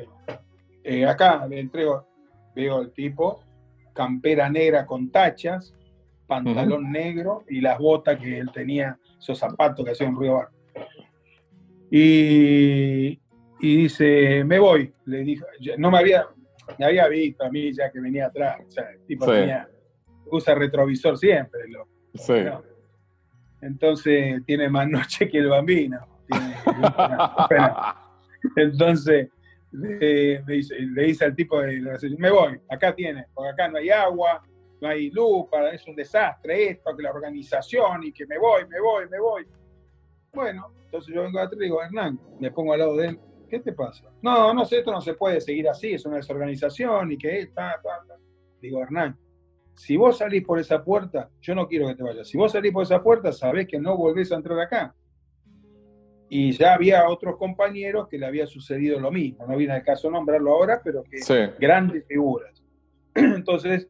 eh, acá le entrego, veo al tipo, campera negra con tachas, pantalón negro y las botas que él tenía, esos zapatos que hacían ruido bar. Y, y dice, me voy. Le dijo, no me había, me había visto a mí ya que venía atrás. O sea, el tipo tenía, usa retrovisor siempre. Lo, sí. Entonces tiene más noche que el bambino. Entonces le, dice, al tipo de me voy, acá tiene, porque acá no hay agua, no hay luz, para, es un desastre esto, que la organización y que me voy, me voy, me voy. Bueno, entonces yo vengo atrás y digo, Hernán, me pongo al lado de él, ¿qué te pasa? No, no sé, esto no se puede seguir así, es una desorganización y que está, Digo, Hernán, si vos salís por esa puerta, yo no quiero que te vayas. Si vos salís por esa puerta, sabés que no volvés a entrar acá. Y ya había otros compañeros que le había sucedido lo mismo. No viene al caso nombrarlo ahora, pero que grandes figuras. (clears throat) Entonces,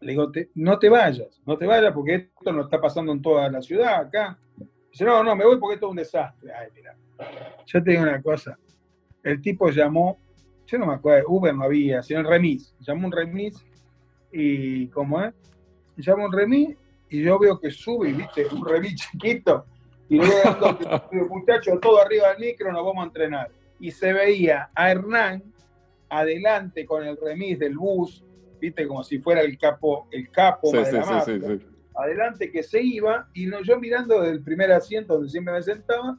le digo, no te vayas, no te vayas porque esto no está pasando en toda la ciudad acá. Dice, no, no, me voy porque esto es un desastre. Ay, mira, yo te digo una cosa el tipo llamó, yo no me acuerdo, Uber no había, sino el remis, llamó un remis y, ¿cómo es? Llamó un remis y yo veo que sube, viste, un remis chiquito, y le digo, (laughs) muchachos, todo arriba del micro, nos vamos a entrenar. Y se veía a Hernán adelante con el remis del bus, viste, como si fuera el capo, el capo de la marca. adelante que se iba, y no, yo mirando del primer asiento donde siempre me sentaba,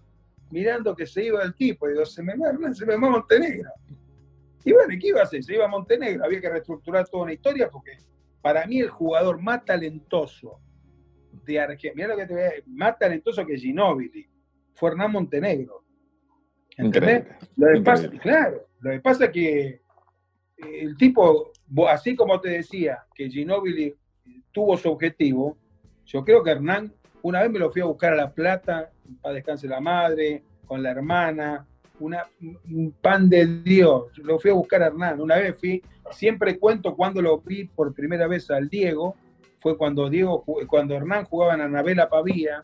mirando que se iba el tipo, digo, se me va, se me va a Montenegro. Y bueno, ¿qué iba a hacer? Se iba a Montenegro, había que reestructurar toda una historia porque para mí el jugador más talentoso de Argentina, mira lo que te voy a decir, más talentoso que Ginóbili, fue Hernán Montenegro. ¿Entendés? Lo que pasa, claro, lo que pasa es que el tipo, así como te decía que Ginóbili tuvo su objetivo, yo creo que Hernán, una vez me lo fui a buscar a La Plata para descanse la madre, con la hermana, una, un pan de Dios. Lo fui a buscar a Hernán. Una vez fui, siempre cuento cuando lo vi por primera vez al Diego, fue cuando Diego, cuando Hernán jugaba en Anabela Pavía,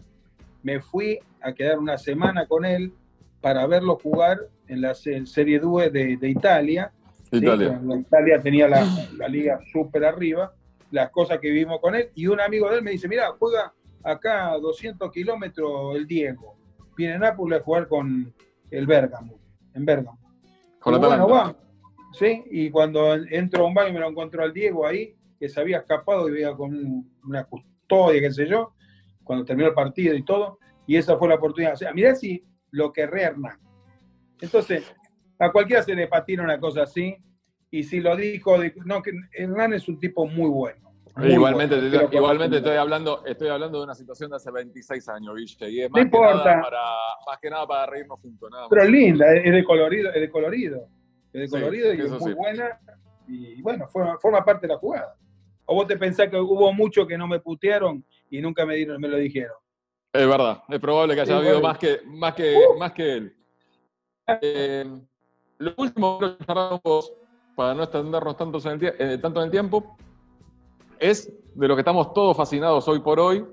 me fui a quedar una semana con él para verlo jugar en la Serie 2 de, Italia. Italia. Italia tenía la, la liga súper arriba, las cosas que vivimos con él, y un amigo de él me dice, mira, juega acá a 200 kilómetros el Diego. Viene a Nápoles a jugar con el Bergamo, en Bergamo. Con bueno, va. Sí, y cuando entro a un baño me lo encontró al Diego ahí, que se había escapado y veía con una custodia, qué sé yo, cuando terminó el partido y todo, y esa fue la oportunidad. O sea, mirá si lo querré Hernán. Entonces, a cualquiera se le patina una cosa así, y si lo dijo, no, que Hernán es un tipo muy bueno. Igualmente, igualmente estoy hablando, estoy hablando de una situación de hace 26 años, Villa, y es más, No que, nada para, más que nada para reírnos juntos. Nada más. Pero linda, es de colorido, es de colorido. Es de Sí, colorido y es muy sí. buena. Y bueno, forma, forma parte de la jugada. ¿O vos te pensás que hubo muchos que no me putearon y nunca me, dieron, me lo dijeron? Es verdad, es probable que haya Sí, habido bueno. más que, más que, más que él. Eh, lo último que vos, para no extendernos tanto en, el eh, tanto en el tiempo, es de lo que estamos todos fascinados hoy por hoy.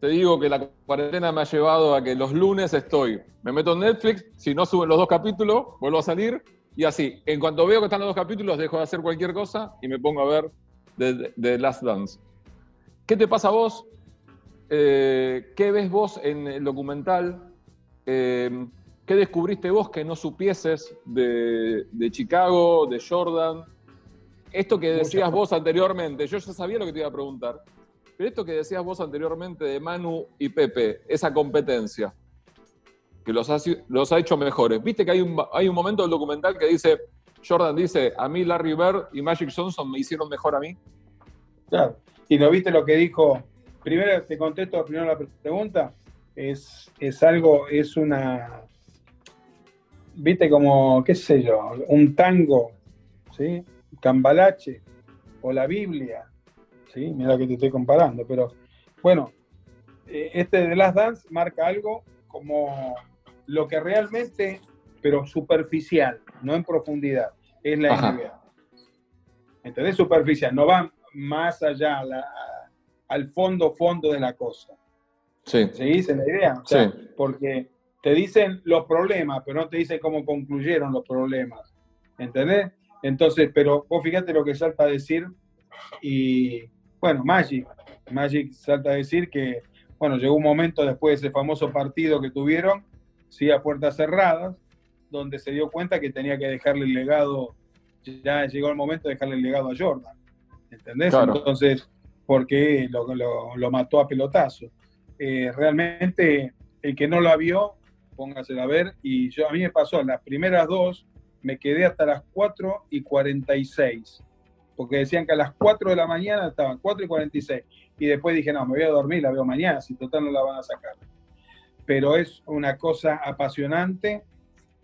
Te digo que la cuarentena me ha llevado a que los lunes estoy, me meto en Netflix, si no suben los dos capítulos, vuelvo a salir, y así, en cuanto veo que están los dos capítulos, dejo de hacer cualquier cosa y me pongo a ver The, Last Dance. ¿Qué te pasa vos? Eh, ¿Qué ves vos en el documental? Eh, ¿Qué descubriste vos que no supieses de Chicago, de Jordan? Esto que decías vos anteriormente, yo ya sabía lo que te iba a preguntar, pero esto que decías vos anteriormente de Manu y Pepe, esa competencia, que los ha, los ha hecho mejores. Viste que hay un, hay un momento del documental que dice, Jordan dice, a mí Larry Bird y Magic Johnson me hicieron mejor a mí. Claro. Y no viste lo que dijo. Primero te contesto primero la pregunta. Es, es algo, es una. Viste como, qué sé yo, un tango, ¿sí? Cambalache o la Biblia, ¿sí? Mira que te estoy comparando, pero bueno, eh, este de Last Dance marca algo como lo que realmente, pero superficial, no en profundidad, es la Ajá. NBA. ¿Entendés? Superficial, no va más allá la- al fondo, fondo de la cosa. Sí. ¿Seguís en la idea? O sea, Sí. porque te dicen los problemas, pero no te dicen cómo concluyeron los problemas. ¿Entendés? Entonces, pero vos fíjate lo que salta a decir y, bueno, Magic. Magic salta a decir que, bueno, llegó un momento después de ese famoso partido que tuvieron, sí, a puertas cerradas, donde se dio cuenta que tenía que dejarle el legado, ya llegó el momento de dejarle el legado a Jordan. ¿Entendés? Claro. Entonces, porque lo, lo- lo mató a pelotazo. Eh, realmente, el que no la vio, póngasela a ver. Y yo a mí me pasó, las primeras dos, me quedé hasta las 4 y 46. Porque decían que a las 4 de la mañana estaban 4 y 46. Y después dije, no, me voy a dormir, la veo mañana, si total no la van a sacar. Pero es una cosa apasionante,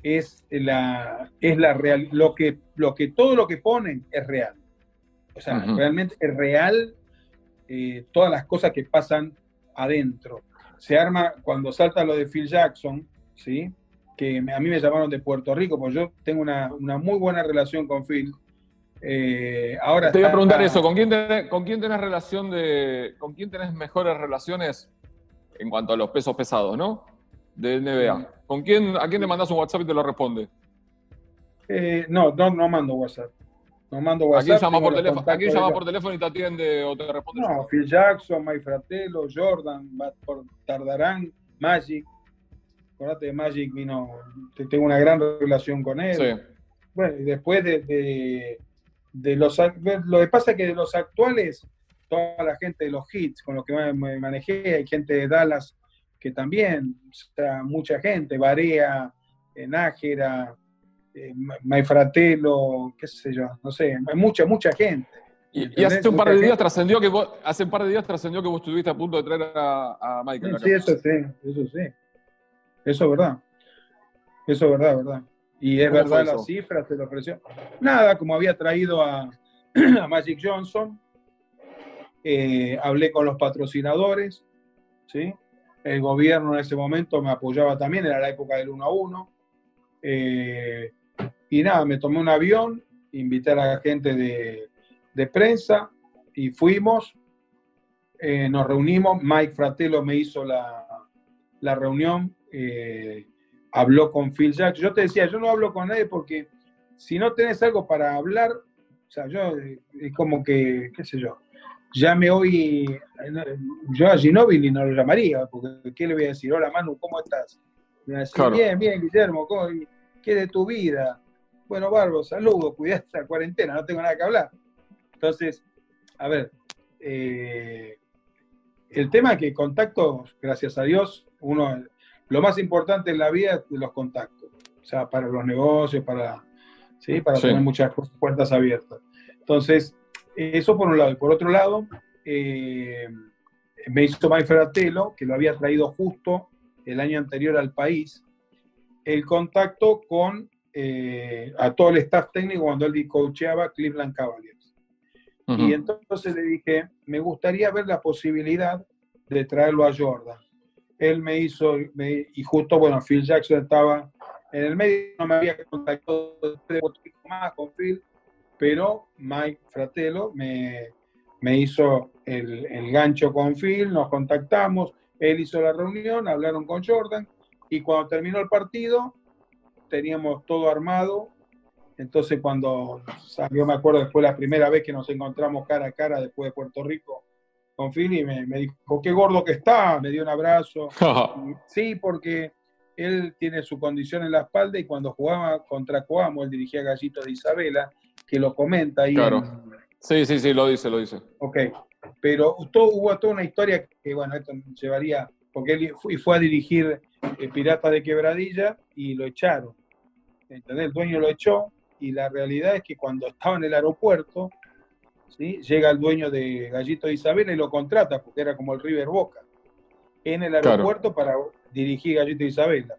es la, es la real, lo que, lo que todo lo que ponen es real. O sea, realmente es real eh, todas las cosas que pasan adentro. Se arma cuando salta lo de Phil Jackson, ¿sí? Que me- a mí me llamaron de Puerto Rico, porque yo tengo una, una muy buena relación con Phil. Eh, ahora Te iba a preguntar eso, ¿con quién, tenés, ¿con quién tenés relación de. ¿Con quién tenés mejores relaciones en cuanto a los pesos pesados, ¿no? De NBA. ¿Con quién, ¿A quién le mandás un WhatsApp y te lo responde? Eh, no, no, no mando WhatsApp. No mando ¿A WhatsApp. quién llama por teléfono? ¿A quién contactos llama por teléfono y te atiende o te responde? No, Phil Jackson, Mike Fratello, Jordan, tardarán, Magic. Acordate de Magic, vino, te- tengo una gran relación con él. Sí. Bueno, y después de, de, de los lo que pasa es que de los actuales, toda la gente de los hits con los que me, manejé, hay gente de Dallas que también, o sea, mucha gente, Barea, eh, Nájera, eh, Ma- Mike Fratello, qué sé yo, no sé, mucha, mucha gente. Y, hace un par de días trascendió que vos, hace un par de días trascendió que vos estuviste a punto de traer a, a Michael. acá. Sí, eso sí, eso sí. Eso es verdad. Eso es verdad, verdad. Y es ¿Cómo verdad las cifras, te lo ofreció. Nada, como había traído a, (clears throat) a Magic Johnson, eh, hablé con los patrocinadores, ¿sí? El gobierno en ese momento me apoyaba también, era la época del 1 a 1. Eh, y nada, me tomé un avión, invité a la gente de, de prensa y fuimos. Eh, nos reunimos, Mike Fratello me hizo la, la reunión, eh, habló con Phil Jackson. Yo te decía, yo no hablo con nadie porque si no tenés algo para hablar, o sea, yo eh, es como que, qué sé yo, llame hoy, eh, yo a Ginóbili no lo llamaría, porque ¿qué le voy a decir? Hola Manu, ¿cómo estás? Me va a decir, Claro. bien, bien, Guillermo, ¿cómo- ¿qué de tu vida? Bueno, Barbo, saludos, cuidate la cuarentena, no tengo nada que hablar. Entonces, a ver, eh, el tema es que contactos, gracias a Dios, uno, lo más importante en la vida es de los contactos. O sea, para los negocios, para, ¿sí? para Sí. tener muchas puertas abiertas. Entonces, Eso por un lado. Y por otro lado, eh, me hizo Mike Fratello, que lo había traído justo el año anterior al país, el contacto con eh, a todo el staff técnico cuando él coacheaba Cleveland Cavaliers. Y entonces le dije, me gustaría ver la posibilidad de traerlo a Jordan. Él me hizo, y justo, bueno, Phil Jackson estaba en el medio, no me había contactado más con Phil, pero Mike Fratello me, me hizo el, el, gancho con Phil, nos contactamos, él hizo la reunión, hablaron con Jordan, y cuando terminó el partido, teníamos todo armado. Entonces, cuando salió, me acuerdo después la primera vez que nos encontramos cara a cara después de Puerto Rico con Phil, y me, me dijo, qué gordo que está, me dio un abrazo. (laughs) sí, porque él tiene su condición en la espalda y cuando jugaba contra Coamo, él dirigía Gallito de Isabela, que lo comenta ahí. Claro. Sí, sí, sí, lo dice, lo dice. Ok, pero hubo toda una historia que, bueno, esto llevaría, porque él fue, fue a dirigir eh, Pirata de Quebradilla y lo echaron. ¿Entendés? El dueño lo echó y la realidad es que cuando estaba en el aeropuerto, ¿sí? llega el dueño de Gallito de Isabela y lo contrata, porque era como el River Boca, en el aeropuerto para dirigí Gallito Isabela.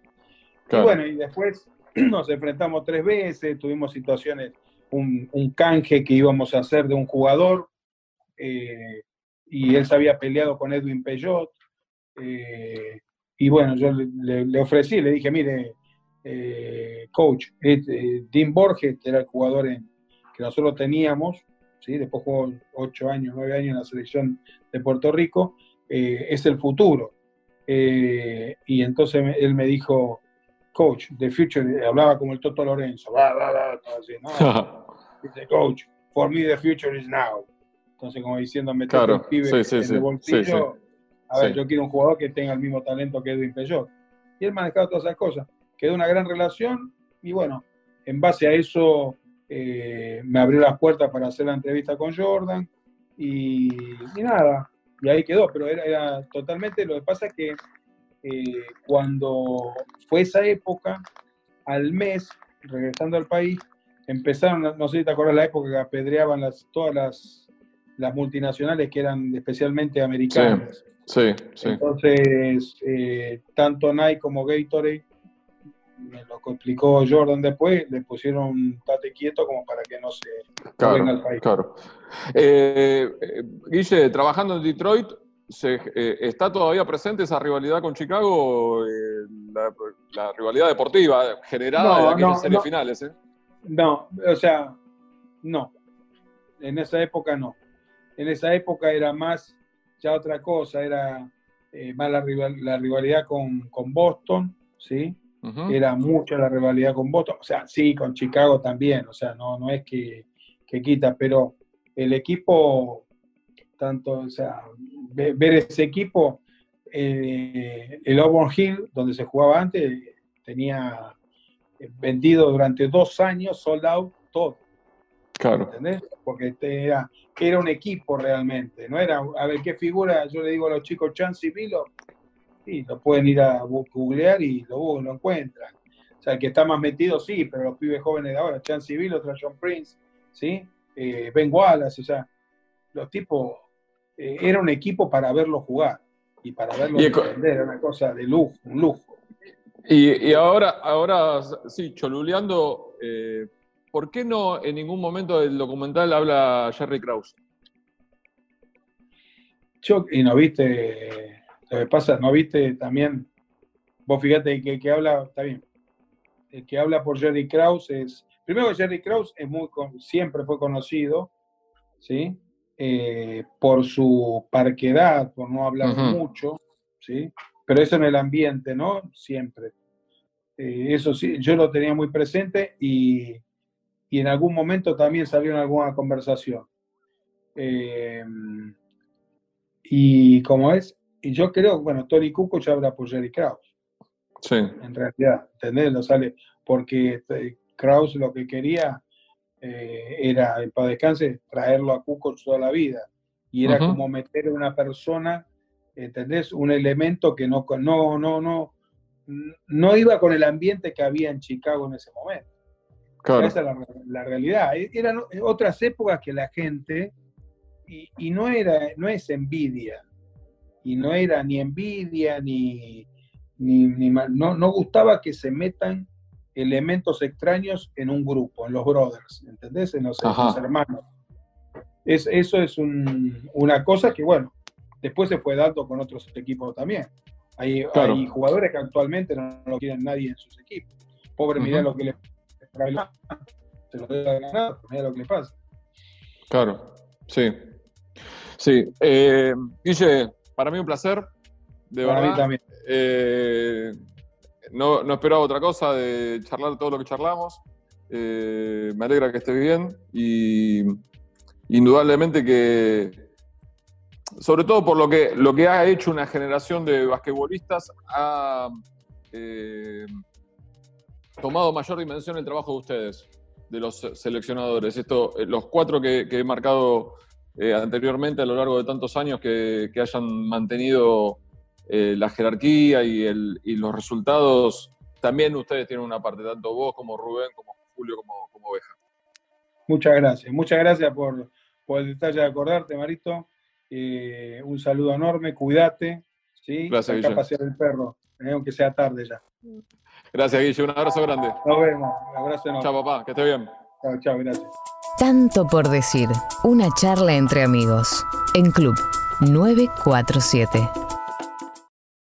Y bueno, y después (clears throat) nos enfrentamos tres veces, tuvimos situaciones, un, canje que íbamos a hacer de un jugador, eh, y él se había peleado con Edwin Peyot. Eh, y bueno, yo le, ofrecí, le dije, mire, eh, coach, Dean Borges, que era el jugador que nosotros teníamos, ¿sí? después jugó ocho años, nueve años en la selección de Puerto Rico, es el futuro. Eh, y entonces él me dijo, coach, the future, hablaba como el Toto Lorenzo, (laughs) dice, coach, for me the future is now. Entonces, como diciendo, me claro, el pibe en el bolsillo, a ver, yo quiero un jugador que tenga el mismo talento que Edwin Peyot. Y él manejaba todas esas cosas. Quedó una gran relación y bueno, en base a eso eh, me abrió las puertas para hacer la entrevista con Jordan y nada, y ahí quedó, pero era, totalmente, lo que pasa es que eh, cuando fue esa época, al mes, regresando al país, empezaron, no sé si te acuerdas la época que apedreaban las, todas las, las multinacionales que eran especialmente americanas. Sí, sí. Entonces, eh, tanto Nike como Gatorade me lo explicó Jordan después, le pusieron un tate quieto como para que no se venga al país. Claro. Eh, eh, Guille, trabajando en Detroit, eh, ¿está todavía presente esa rivalidad con Chicago? La, rivalidad deportiva generada de aquellas semifinales. No, o sea, no. En esa época no. En esa época era más ya otra cosa, era más la, la rivalidad con, con Boston, ¿sí? Era mucha la rivalidad con Boston, o sea, sí, con Chicago también, o sea, no, no es que, quita, pero el equipo, tanto, o sea, ver, ese equipo, eh, el Auburn Hill, donde se jugaba antes, tenía vendido durante dos años, sold out, todo. Claro. ¿Entendés? Porque era, era un equipo realmente, no era, a ver qué figura, yo le digo a los chicos, Chance y Vilo, sí, lo pueden ir a googlear y lo, lo encuentran. O sea, el que está más metido, sí, pero los pibes jóvenes de ahora, Chan Civil, otra John Prince, ¿sí? Eh, ben Wallace, o sea, los tipos, eh, era un equipo para verlo jugar y para verlo defender, era una cosa de lujo, un lujo. Y, ahora, ahora, sí, choluleando, eh, ¿por qué no en ningún momento del documental habla Jerry Krause? Yo, y no viste lo que pasa, ¿no viste también? Vos fíjate que el que habla, está bien, el que habla por Jerry Krause es, primero Jerry Krause es muy, siempre fue conocido, ¿sí? Eh, por su parquedad, por no hablar mucho, ¿sí? Pero eso en el ambiente, ¿no? Siempre. Eh, eso sí, yo lo tenía muy presente y, y, en algún momento también salió en alguna conversación. Eh, y como es, y yo creo, bueno, Tony Kukoc habla por Jerry Krause. Sí. En realidad, ¿entendés? No sale, porque este, Krause lo que quería eh, era, para descanse, traerlo a Kukoc toda la vida. Y era como meter a una persona, ¿entendés? Un elemento que no, no, no, no, no iba con el ambiente que había en Chicago en ese momento. Claro. Esa es la, realidad. E, eran otras épocas que la gente y, no, era, no es envidia, y no era ni envidia, ni, ni, no, no gustaba que se metan elementos extraños en un grupo, en los brothers, ¿entendés? En los, hermanos. Es, eso es una cosa que, bueno, después se fue dando con otros equipos también. Hay, hay jugadores que actualmente no lo quieren nadie en sus equipos. Pobre, mira lo que le se lo debe ganar, mira lo que le pasa. Claro, sí. Sí. Eh, Guille, para mí un placer. De para verdad. mí también. Eh, no, no, esperaba otra cosa de charlar todo lo que charlamos. Eh, me alegra que estés bien y indudablemente que, sobre todo por lo que, lo que ha hecho una generación de basquetbolistas, ha eh, tomado mayor dimensión el trabajo de ustedes, de los seleccionadores. Esto, los cuatro que he marcado eh, anteriormente a lo largo de tantos años que, hayan mantenido eh, la jerarquía y, el, los resultados, también ustedes tienen una parte, tanto vos como Rubén, como Julio, como, como Oveja. Muchas gracias, muchas gracias por, el detalle de acordarte, Marito. Eh, un saludo enorme, cuídate, ¿sí? Gracias, Guille. pasear el perro, aunque sea tarde ya. Gracias, Guille, un abrazo grande. Nos vemos, un abrazo enorme. Chao, papá, que esté bien. Chao, chao, gracias. Tanto por decir, una charla entre amigos en Club 947.